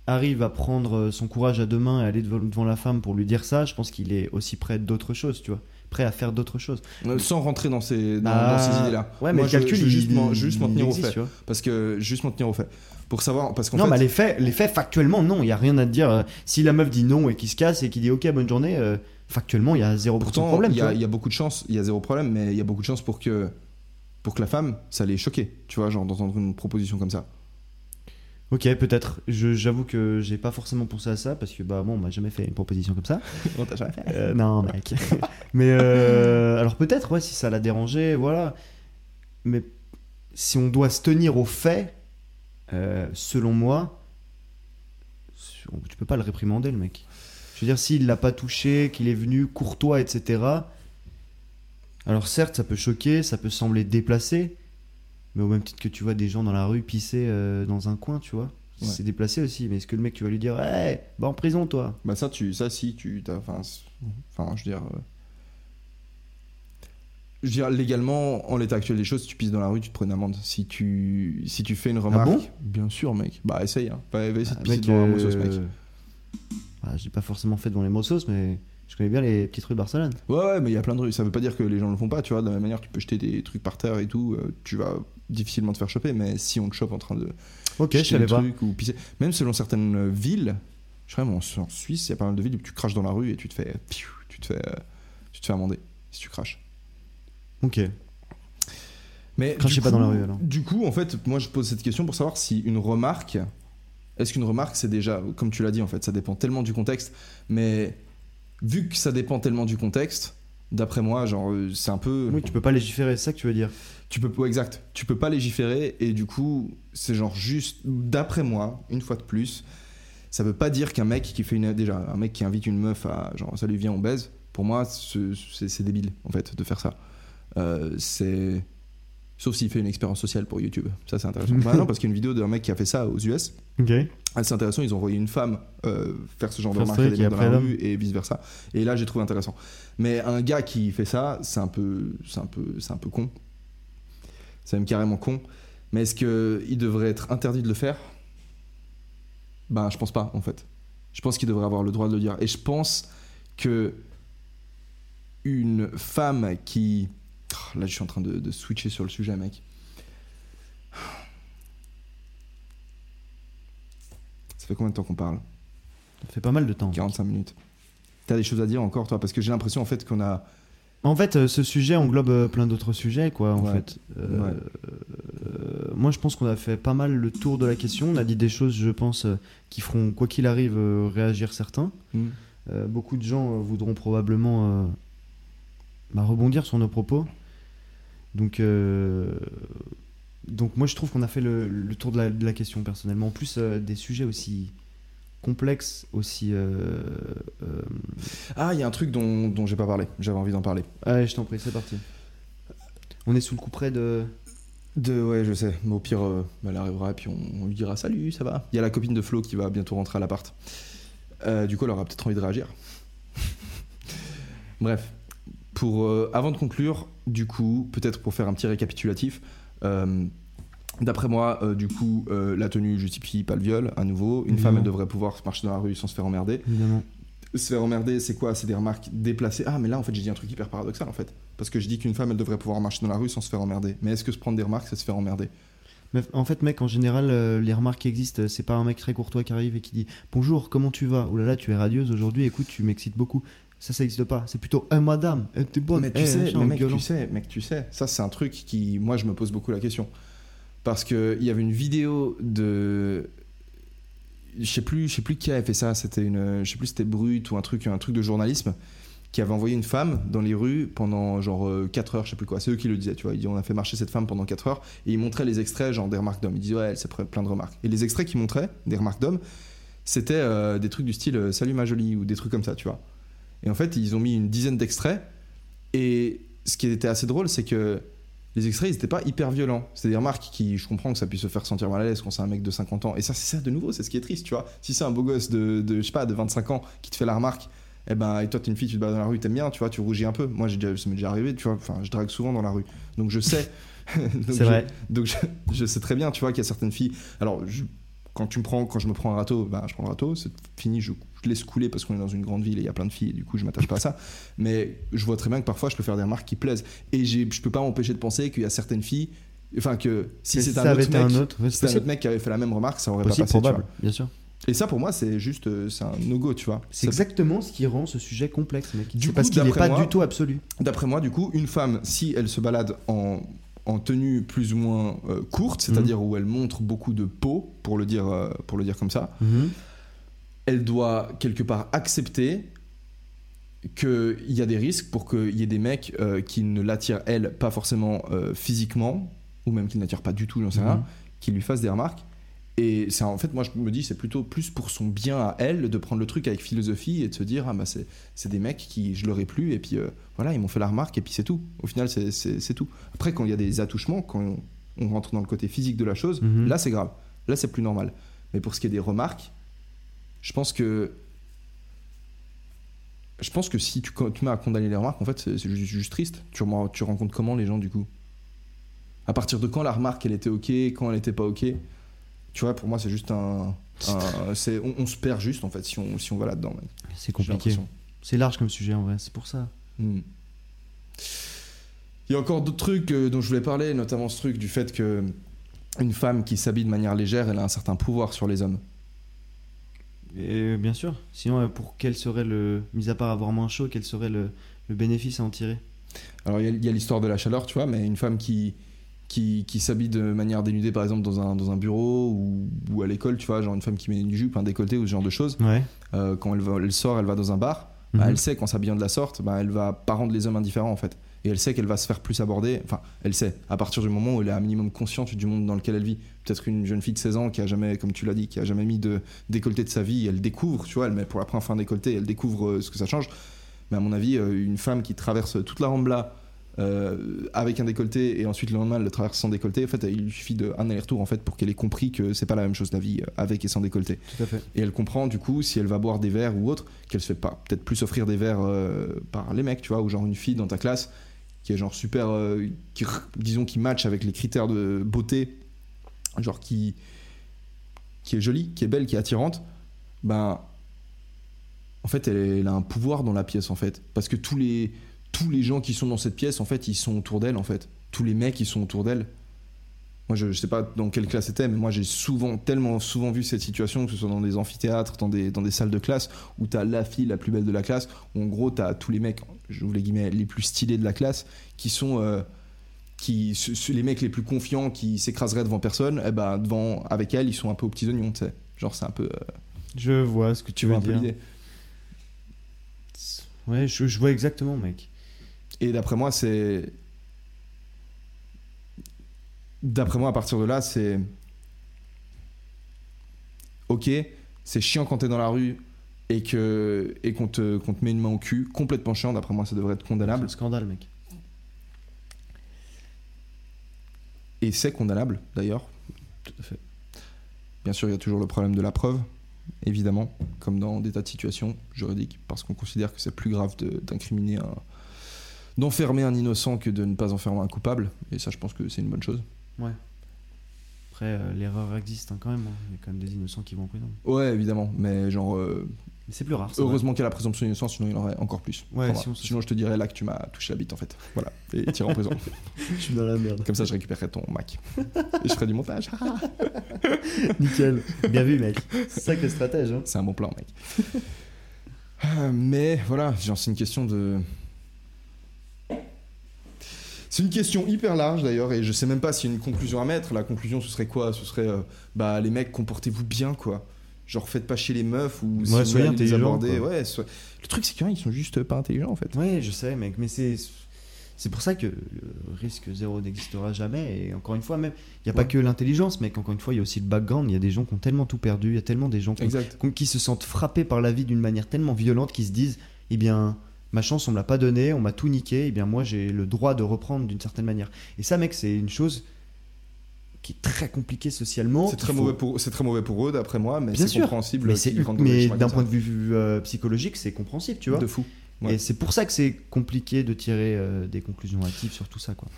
arrive à prendre son courage à deux mains et aller devant, devant la femme pour lui dire ça, je pense qu'il est aussi prêt d'autres choses, tu vois, prêt à faire d'autres choses. Sans rentrer dans ces, dans, Ah, dans ces idées-là. Ouais, mais Moi, le calcul, je juste m'en- juste tenir au fait. Parce que juste m'en tenir au fait. Pour savoir, parce qu'en non, fait, mais les faits, les faits, factuellement, non, il y a rien à te dire. Euh, Si la meuf dit non et qu'il se casse et qu'il dit ok, bonne journée, euh, factuellement, il y a zéro pourtant, problème. il y, y a beaucoup de chance, il y a zéro problème, mais il y a beaucoup de chance pour que, pour que la femme, ça l'ait choqué, tu vois, genre d'entendre une proposition comme ça. Ok, peut-être. J'avoue que j'ai pas forcément pensé à ça parce que bah bon, on m'a jamais fait une proposition comme ça. Non, t'as jamais fait Euh, non, mec. Mais euh, alors peut-être, ouais, si ça l'a dérangé, voilà. Mais si on doit se tenir aux faits, euh, selon moi, tu peux pas le réprimander, le mec. Je veux dire, s'il l'a pas touché, qu'il est venu courtois, etc. Alors certes, ça peut choquer, ça peut sembler déplacé, mais au même titre que tu vois des gens dans la rue pisser euh, dans un coin, tu vois. Ouais. C'est déplacé aussi, mais est-ce que le mec, tu vas lui dire, hey, va en prison, toi? Bah ça, tu, ça si, tu, t'as- enfin, enfin, je veux dire, euh, je veux dire légalement, en l'état actuel des choses, si tu pisses dans la rue, tu te prends une amende. Si tu, si tu fais une remarque, bon? bien sûr, mec. Bah essaye, hein. Va essayer de Ah, pisser mec, devant un euh, mec. bah, j'ai pas forcément fait devant les Mossos, mais je connais bien les petites rues de Barcelone. Ouais, ouais, mais il y a plein de rues. Ça veut pas dire que les gens le font pas, tu vois. De la même manière, tu peux jeter des trucs par terre et tout, euh, tu vas difficilement te faire choper. Mais si on te chope en train de Ok, je jeter savais des pas. trucs ou pisser, même selon certaines euh, villes, je crois même en, en Suisse, il y a pas mal de villes où tu craches dans la rue et tu te fais, piou, tu te fais, euh, tu te fais amender si tu craches. Ok. Mais Crachez du pas dans la rue, alors. Du coup, en fait, moi je pose cette question pour savoir si une remarque, est-ce qu'une remarque c'est déjà, comme tu l'as dit en fait, ça dépend tellement du contexte, mais vu que ça dépend tellement du contexte, d'après moi, genre euh, c'est un peu, Oui, tu peux pas légiférer, c'est ça que tu veux dire. tu peux, ouais, exact, tu peux pas légiférer et du coup c'est genre juste, d'après moi, une fois de plus, ça veut pas dire qu'un mec qui fait une, déjà un mec qui invite une meuf à genre salut viens on baise, pour moi ce- c'est c'est débile en fait de faire ça. Euh, c'est Sauf s'il fait une expérience sociale pour YouTube. Ça, c'est intéressant. bah non, parce qu'il y a une vidéo d'un mec qui a fait ça aux US. Ok. Assez intéressant. Ils ont envoyé une femme euh, faire ce genre de remarques à des trick et mecs dans après la l'homme. rue et vice versa. Et là, j'ai trouvé intéressant. Mais un gars qui fait ça, c'est un peu, c'est un peu, c'est un peu con. C'est même carrément con. Mais est-ce que il devrait être interdit de le faire? Ben, je pense pas, en fait. Je pense qu'il devrait avoir le droit de le dire. Et je pense que une femme qui Là, je suis en train de, de switcher sur le sujet, mec. Ça fait combien de temps qu'on parle? Ça fait pas mal de temps. 45 minutes. T'as des choses à dire encore, toi? Parce que j'ai l'impression, en fait, qu'on a. En fait, euh, ce sujet englobe euh, plein d'autres sujets, quoi, en Ouais. fait. Euh, Ouais. euh, moi, je pense qu'on a fait pas mal le tour de la question. On a dit des choses, je pense, qui feront, quoi qu'il arrive, euh, réagir certains. Euh, beaucoup de gens voudront probablement bah, rebondir sur nos propos. Donc, euh, donc moi, je trouve qu'on a fait le, le tour de la, de la question, personnellement. En plus, euh, des sujets aussi complexes, aussi... euh, euh, Ah, il y a un truc dont, dont j'ai pas parlé. J'avais envie d'en parler. Allez, je t'en prie, c'est parti. On est sous le coup près de... De, ouais, je sais. Mais au pire, euh, elle arrivera et puis on, on lui dira salut, ça va. Il y a la copine de Flo qui va bientôt rentrer à l'appart. Du coup, elle aura peut-être envie de réagir. Bref, pour, euh, avant de conclure, du coup, peut-être pour faire un petit récapitulatif, euh, D'après moi, euh, du coup, euh, la tenue justifie pas le viol, à nouveau. Une femme, elle devrait pouvoir marcher dans la rue sans se faire emmerder. Évidemment. Se faire emmerder, c'est quoi? C'est des remarques déplacées. Ah, mais là, en fait, j'ai dit un truc hyper paradoxal, en fait. Parce que je dis qu'une femme, elle devrait pouvoir marcher dans la rue sans se faire emmerder. Mais est-ce que se prendre des remarques, c'est se faire emmerder? Mais en fait, mec, en général, euh, les remarques qui existent, c'est pas un mec très courtois qui arrive et qui dit Bonjour, comment tu vas? Oh là là, tu es radieuse aujourd'hui, écoute, tu m'excites beaucoup. Ça, ça n'existe pas. C'est plutôt Eh madame, eh, t'es bonne. mais tu eh, sais, machin, mais mec, tu sais, mec, tu sais, ça c'est un truc qui, moi, je me pose beaucoup la question, parce que il y avait une vidéo de, je sais plus, je sais plus qui avait fait ça, c'était une, je sais plus, c'était Brut ou un truc, un truc de journalisme, qui avait envoyé une femme dans les rues pendant genre 4 heures, je sais plus quoi, c'est eux qui le disaient, tu vois, ils disaient on a fait marcher cette femme pendant 4 heures, et ils montraient les extraits, genre des remarques d'hommes, ils disaient ouais, elle s'est plein de remarques, et les extraits qu'ils montraient, des remarques d'hommes, c'était euh, des trucs du style euh, salut ma jolie ou des trucs comme ça, tu vois. Et en fait, ils ont mis une dizaine d'extraits. Et ce qui était assez drôle, c'est que les extraits, ils n'étaient pas hyper violents. C'est des remarques qui, je comprends que ça puisse se faire sentir mal à l'aise quand c'est un mec de 50 ans. Et ça, c'est ça de nouveau, c'est ce qui est triste, tu vois. Si c'est un beau gosse de, de, je sais pas, de 25 ans qui te fait la remarque, eh ben, et toi, t'es une fille, tu te bats dans la rue, t'aimes bien, tu vois, tu rougis un peu. Moi, j'ai déjà, ça m'est déjà arrivé, tu vois. Enfin, je drague souvent dans la rue. Donc, je sais. Donc, C'est je- vrai. donc je, je sais très bien, tu vois, qu'il y a certaines filles. Alors, je- quand tu me prends, quand je me prends un râteau, bah, je prends le râteau, c'est fini, je, je laisse couler parce qu'on est dans une grande ville et il y a plein de filles, et du coup, je m'attache pas à ça. Mais je vois très bien que parfois, je peux faire des remarques qui plaisent. Et je peux pas m'empêcher de penser qu'il y a certaines filles, enfin, que si ça un, autre mec, un autre, ouais, si c'est c'était un autre mec qui avait fait la même remarque, ça aurait Possible, pas passé. probable, bien sûr. Et ça, pour moi, c'est juste, euh, c'est un no-go, tu vois. C'est exactement ce qui rend ce sujet complexe, mec. Du C'est parce qu'il n'est pas moi- du tout absolu. D'après moi, du coup, une femme, si elle se balade en, en tenue plus ou moins euh, courte, c'est-à-dire où elle montre beaucoup de peau, pour le dire, euh, pour le dire comme ça, elle doit quelque part accepter qu'il y a des risques pour qu'il y ait des mecs euh, qui ne l'attirent, elle, pas forcément euh, physiquement, ou même qui ne l'attirent pas du tout, j'en sais Mhm. rien, qui lui fassent des remarques. Et c'est en fait, moi je me dis, c'est plutôt plus pour son bien à elle de prendre le truc avec philosophie et de se dire, ah bah c'est, c'est des mecs qui je leur ai plu, et puis euh, voilà, ils m'ont fait la remarque, et puis c'est tout. Au final, c'est, tout. Après, quand il y a des attouchements, quand on, on rentre dans le côté physique de la chose, Mhm. là c'est grave. Là c'est plus normal. Mais pour ce qui est des remarques, je pense que. Je pense que si tu, tu mets à condamner les remarques, en fait, c'est juste, juste triste. Tu, rencontres comment les gens du coup? À partir de quand la remarque elle était ok, quand elle était pas ok? Tu vois, pour moi, c'est juste un. un- c'est- on, on se perd juste en fait si on, si on va là-dedans. C'est compliqué. C'est large comme sujet en vrai, c'est pour ça. Hmm. Il y a encore d'autres trucs euh, dont je voulais parler, notamment ce truc du fait que une femme qui s'habille de manière légère, elle a un certain pouvoir sur les hommes. Et euh, bien sûr. Sinon, euh, pour quel serait le. Mis à part avoir moins chaud, quel serait le, le bénéfice à en tirer? Alors il y a- l'histoire de la chaleur, tu vois, mais une femme qui, qui, qui s'habille de manière dénudée, par exemple, dans un, dans un bureau ou, ou à l'école, tu vois, genre une femme qui met une jupe, un décolleté ou ce genre de choses, Ouais. euh, quand elle, va, elle sort, elle va dans un bar, bah, Mhm. elle sait qu'en s'habillant de la sorte, bah, elle va pas rendre les hommes indifférents en fait. Et elle sait qu'elle va se faire plus aborder, enfin, elle sait, à partir du moment où elle est un minimum consciente du monde dans lequel elle vit. Peut-être une jeune fille de 16 ans qui a jamais, comme tu l'as dit, qui a jamais mis de décolleté de sa vie, elle découvre, tu vois, elle met pour la première fois un décolleté, elle découvre euh, ce que ça change. Mais à mon avis, euh, une femme qui traverse toute la Rambla euh, avec un décolleté et ensuite le lendemain elle le traverse sans décolleté, en fait, il lui suffit d'un aller-retour en fait pour qu'elle ait compris que c'est pas la même chose la vie euh, avec et sans décolleté. Tout à fait. Et elle comprend du coup si elle va boire des verres ou autre, qu'elle se fait pas peut-être plus offrir des verres euh, par les mecs, tu vois, ou genre une fille dans ta classe qui est genre super, euh, disons qui match avec les critères de beauté, genre qui est jolie, qui est belle, qui est attirante, ben en fait elle, elle a un pouvoir dans la pièce en fait, parce que tous les tous les gens qui sont dans cette pièce en fait ils sont autour d'elle en fait, tous les mecs ils sont autour d'elle. Moi, je, je sais pas dans quelle classe c'était, mais moi, j'ai souvent, tellement souvent vu cette situation, que ce soit dans des amphithéâtres, dans des, dans des salles de classe, où t'as la fille la plus belle de la classe, où en gros, t'as tous les mecs, j'ouvre les guillemets, les plus stylés de la classe, qui sont. euh, qui, les mecs les plus confiants qui s'écraseraient devant personne, eh ben, devant, avec elle, ils sont un peu aux petits oignons, tu sais. Genre, c'est un peu. euh, Je vois ce que tu tu veux dire. Ouais, je, je vois exactement, mec. Et d'après moi, c'est. D'après moi, à partir de là, c'est. Ok, c'est chiant quand t'es dans la rue et que et qu'on te, qu'on te met une main au cul, complètement chiant. D'après moi, ça devrait être C'est condamnable. un scandale, mec. Et c'est condamnable, d'ailleurs. Tout à fait. Bien sûr, il y a toujours le problème de la preuve, évidemment, comme dans des tas de situations juridiques, parce qu'on considère que c'est plus grave de- d'incriminer un. d'enfermer un innocent que de ne pas enfermer un coupable. Et ça, je pense que c'est une bonne chose. Ouais. Après, euh, l'erreur existe hein, quand même. hein. Il y a quand même des innocents qui vont en prison. Ouais, évidemment, mais genre, euh, Mais c'est plus rare. heureusement qu'il y a la présomption d'innocence, sinon il y en aurait encore plus. Ouais, Enfin, sinon, je te dirais là que tu m'as touché la bite en fait. Voilà, et tiré en prison. Je suis dans la merde. Comme ça, je récupérerai ton Mac. Et je ferai du montage. Nickel. Bien vu, mec. C'est ça que le stratège. Hein. C'est un bon plan, mec. Euh, Mais voilà, genre, c'est une question de. C'est une question hyper large d'ailleurs, et je sais même pas s'il y a une conclusion à mettre. La conclusion, ce serait quoi? Ce serait, euh, bah, les mecs, comportez-vous bien, quoi. Genre, faites pas chier les meufs ou si Ouais, vous soyez les intelligents, aborder. quoi. Ouais, so- Le truc, c'est qu'il y en a, ils sont juste pas intelligents en fait. Ouais, je sais, mec. Mais c'est. C'est pour ça que le risque zéro n'existera jamais. Et encore une fois, même, il n'y a pas que l'intelligence, mec. Encore une fois, il y a aussi le background. Il y a des gens qui ont tellement tout perdu. Il y a tellement des gens qui- qui se sentent frappés par la vie d'une manière tellement violente qu'ils se disent Eh bien, ma chance, on me l'a pas donnée, on m'a tout niqué. Eh bien, moi, j'ai le droit de reprendre d'une certaine manière. Et ça, mec, c'est une chose qui est très compliquée socialement. C'est très, faut- mauvais pour, c'est très mauvais pour eux, d'après moi, mais c'est compréhensible. Mais, d'un point de vue euh, psychologique, c'est compréhensible, tu vois. De fou. Ouais. Et c'est pour ça que c'est compliqué de tirer euh, des conclusions hâtives sur tout ça, quoi.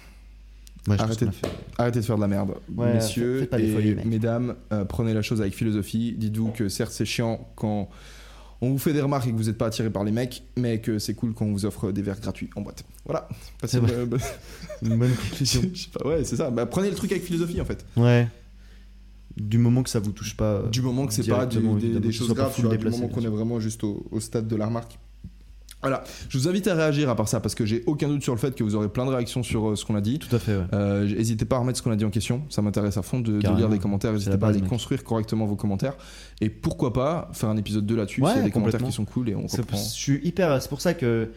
Moi, Arrêtez de- fait- Arrêtez de faire de la merde, Ouais, messieurs et folies, mesdames. euh, prenez la chose avec philosophie. Dites-vous que certes c'est chiant quand on vous fait des remarques et que vous n'êtes pas attiré par les mecs, mais que c'est cool quand on vous offre des verres gratuits en boîte. Voilà. Passez C'est une- bonne- Une bonne conclusion. Je sais pas, ouais, c'est ça. Bah, prenez le truc avec philosophie en fait. ouais. Du moment que ça vous touche pas. euh, Du moment que c'est pas du- des, des choses graves, vois, du moment qu'on est vraiment juste au, au stade de la remarque. Voilà. Je vous invite à réagir à part ça parce que j'ai aucun doute sur le fait que vous aurez plein de réactions sur euh, ce qu'on a dit. Tout à fait, ouais. Euh, N'hésitez pas à remettre ce qu'on a dit en question, ça m'intéresse à fond de, de Carrément. lire des commentaires, n'hésitez la pas à base, les mec. construire correctement vos commentaires et pourquoi pas faire un épisode 2 là-dessus Ouais, s'il y a des commentaires qui sont cool et on C'est reprend. je suis hyper. C'est pour ça que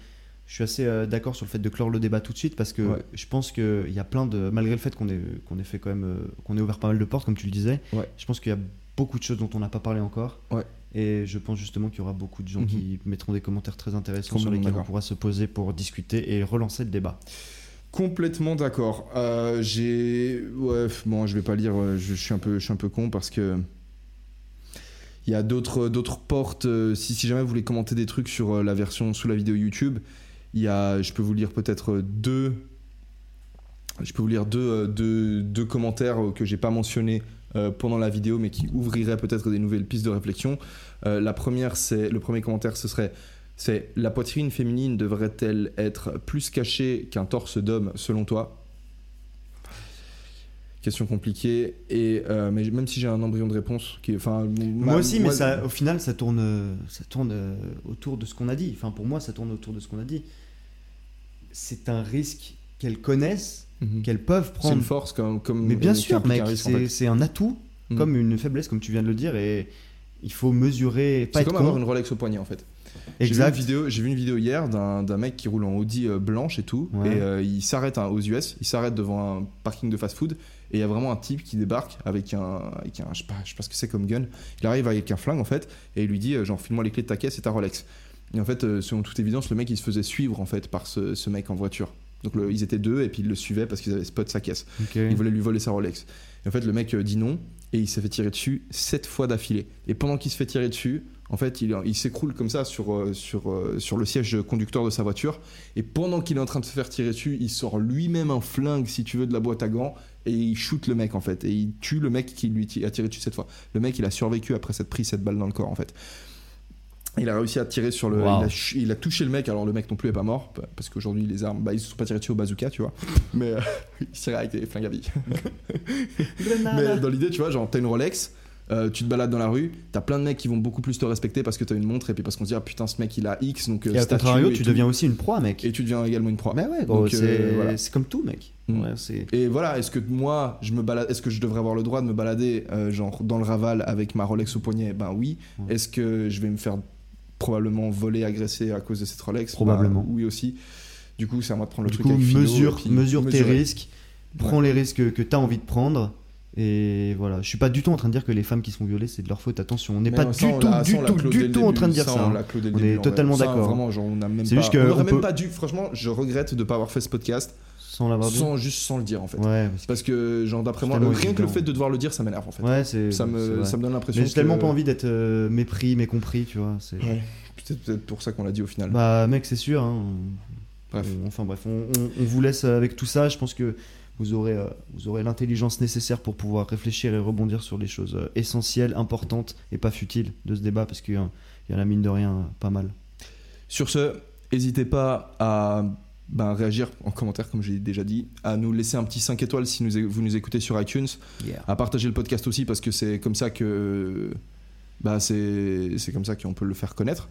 je suis assez euh, d'accord sur le fait de clore le débat tout de suite parce que Ouais. je pense qu'il y a plein de. Malgré le fait qu'on ait, qu'on ait fait quand même. euh, qu'on ait ouvert pas mal de portes, comme tu le disais, Ouais. je pense qu'il y a beaucoup de choses dont on n'a pas parlé encore. Ouais. Et je pense justement qu'il y aura beaucoup de gens Mhm. qui mettront des commentaires très intéressants sur lesquels on pourra se poser pour discuter et relancer le débat. Complètement d'accord. Euh, j'ai ouais, bon, je vais pas lire. euh, Je, je suis un peu, je suis un peu con parce que il y a d'autres, d'autres portes. euh, si, si jamais vous voulez commenter des trucs sur euh, la version sous la vidéo YouTube, il y a, je peux vous lire peut-être deux. Je peux vous lire deux, deux, deux commentaires que j'ai pas mentionnés euh, pendant la vidéo, mais qui ouvriraient peut-être des nouvelles pistes de réflexion. Euh, la première, c'est le premier commentaire, ce serait c'est la poitrine féminine devrait-elle être plus cachée qu'un torse d'homme selon toi? Question compliquée et euh, mais même si j'ai un embryon de réponse qui enfin Moi aussi, mais ça, au final, ça tourne, ça tourne autour de ce qu'on a dit. Enfin, pour moi, ça tourne autour de ce qu'on a dit. C'est un risque qu'elles connaissent, Mhm. qu'elles peuvent c'est prendre. une force comme comme Mais bien sûr, mec, en c'est fait. c'est un atout Mhm. comme une faiblesse, comme tu viens de le dire, et il faut mesurer, pas c'est comme con. avoir une Rolex au poignet en fait J'ai vu, une Exact. vidéo, j'ai vu une vidéo hier d'un d'un mec qui roule en Audi euh, blanche et tout. Ouais. Et euh, il s'arrête hein, aux US, il s'arrête devant un parking de fast-food. Et il y a vraiment un type qui débarque avec un. Avec un je, sais pas, je sais pas ce que c'est comme gun. Il arrive avec un flingue en fait. Et il lui dit euh, genre, file-moi les clés de ta caisse et ta Rolex. Et en fait, selon toute évidence, le mec il se faisait suivre en fait par ce, ce mec en voiture. Donc le- ils étaient deux et puis ils le suivaient parce qu'ils avaient spot sa caisse. Ok. Il voulait lui voler sa Rolex. Et en fait, le mec euh, dit non et il s'est fait tirer dessus sept fois d'affilée. Et pendant qu'il se fait tirer dessus, en fait, il, il s'écroule comme ça sur, euh, sur, euh, sur le siège conducteur de sa voiture. Et pendant qu'il est en train de se faire tirer dessus, il sort lui-même un flingue, si tu veux, de la boîte à gants et il shoot le mec en fait. Et il tue le mec qui lui a tiré dessus cette fois. Le mec, il a survécu après s'être pris cette balle dans le corps en fait. Il a réussi à tirer sur le. Wow. Il, a, ch- il a touché le mec, alors le mec non plus est pas mort, pa- parce qu'aujourd'hui les armes, bah, ils se sont pas tirés dessus au bazooka, tu vois. Mais euh, il tirait avec des flingues à billes. Mais dans l'idée, tu vois, genre, t'as une Rolex, euh, tu te balades dans la rue, t'as plein de mecs qui vont beaucoup plus te respecter parce que t'as une montre et puis parce qu'on se dit, ah putain, ce mec il a X, donc euh, Et à contrario, et tu tout. deviens aussi une proie, mec. Et tu deviens également une proie. Bah ouais, Donc, c'est euh, voilà. comme tout, mec. Mm. Ouais, Et voilà, est-ce que moi, je me balade, est-ce que je devrais avoir le droit de me balader, euh, genre, dans le Raval avec ma Rolex au poignet? Ben oui. Ouais. Est-ce que je vais me faire probablement voler, agresser à cause de cette Rolex Probablement. Bah, oui aussi. Du coup, c'est à moi de prendre le Du truc coup, avec philo, mesure, tes mesurer. risques, prends les risques que tu as envie de prendre. Et voilà, je suis pas du tout en train de dire que les femmes qui sont violées, c'est de leur faute. Attention, on n'est pas du tout, l'a- du tout, du tout en train de dire Ça. On hein. On est en totalement d'accord. C'est pas. juste que on aurait même pas dû. Franchement, je regrette de pas avoir fait ce podcast Sans l'avoir dit. sans juste sans le dire en fait. Ouais, parce que- Parce que genre d'après moi, tellement rien que le fait de devoir le dire, ça m'énerve en fait. ouais, ça me ça me donne l'impression. Mais j'ai tellement que- pas envie d'être euh, mépris, mécompris, tu vois. c'est- Ouais. Peut-être peut-être pour ça qu'on l'a dit au final. Bah, mec, c'est sûr. hein. Bref. On- enfin, bref, on, on- on vous laisse avec tout ça. Je pense que vous aurez, euh, vous aurez l'intelligence nécessaire pour pouvoir réfléchir et rebondir sur les choses euh, essentielles, importantes et pas futiles de ce débat, parce qu'il y, y en a mine de rien pas mal. Sur ce, n'hésitez pas à ben, réagir en commentaire, comme j'ai déjà dit, à nous laisser un petit 5 étoiles si nous- vous nous écoutez sur iTunes, à partager le podcast aussi parce que c'est comme ça que bah c'est c'est comme ça qu'on peut le faire connaître.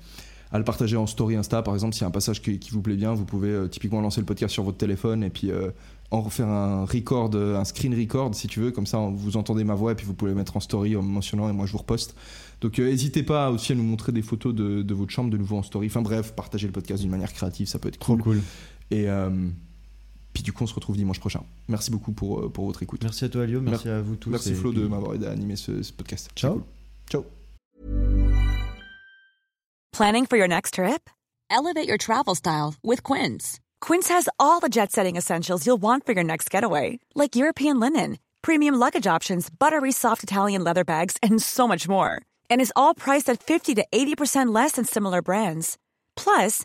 À le partager en story Insta par exemple s'il y a un passage qui, qui vous plaît bien vous pouvez euh, typiquement lancer le podcast sur votre téléphone et puis euh, en refaire un record un screen record si tu veux. Comme ça vous entendez ma voix et puis vous pouvez le mettre en story en me mentionnant et moi je vous reposte. Donc euh, n'hésitez pas aussi à nous montrer des photos de, de votre chambre de nouveau en story. Enfin bref partagez le podcast d'une manière créative ça peut être cool. Cool. Et euh, puis du coup on se retrouve dimanche prochain merci beaucoup pour, euh, pour votre écoute Merci à toi, Alio. Merci à vous tous. Merci et Flo de puis- m'avoir aidé à animer ce, ce podcast. Ciao. cool. Ciao. Planning for your next trip? Elevate your travel style with Quince. Quince has all the jet setting essentials you'll want for your next getaway, like European linen, premium luggage options, buttery soft Italian leather bags, and so much more. And is all priced at 50 to 80% less than similar brands. Plus,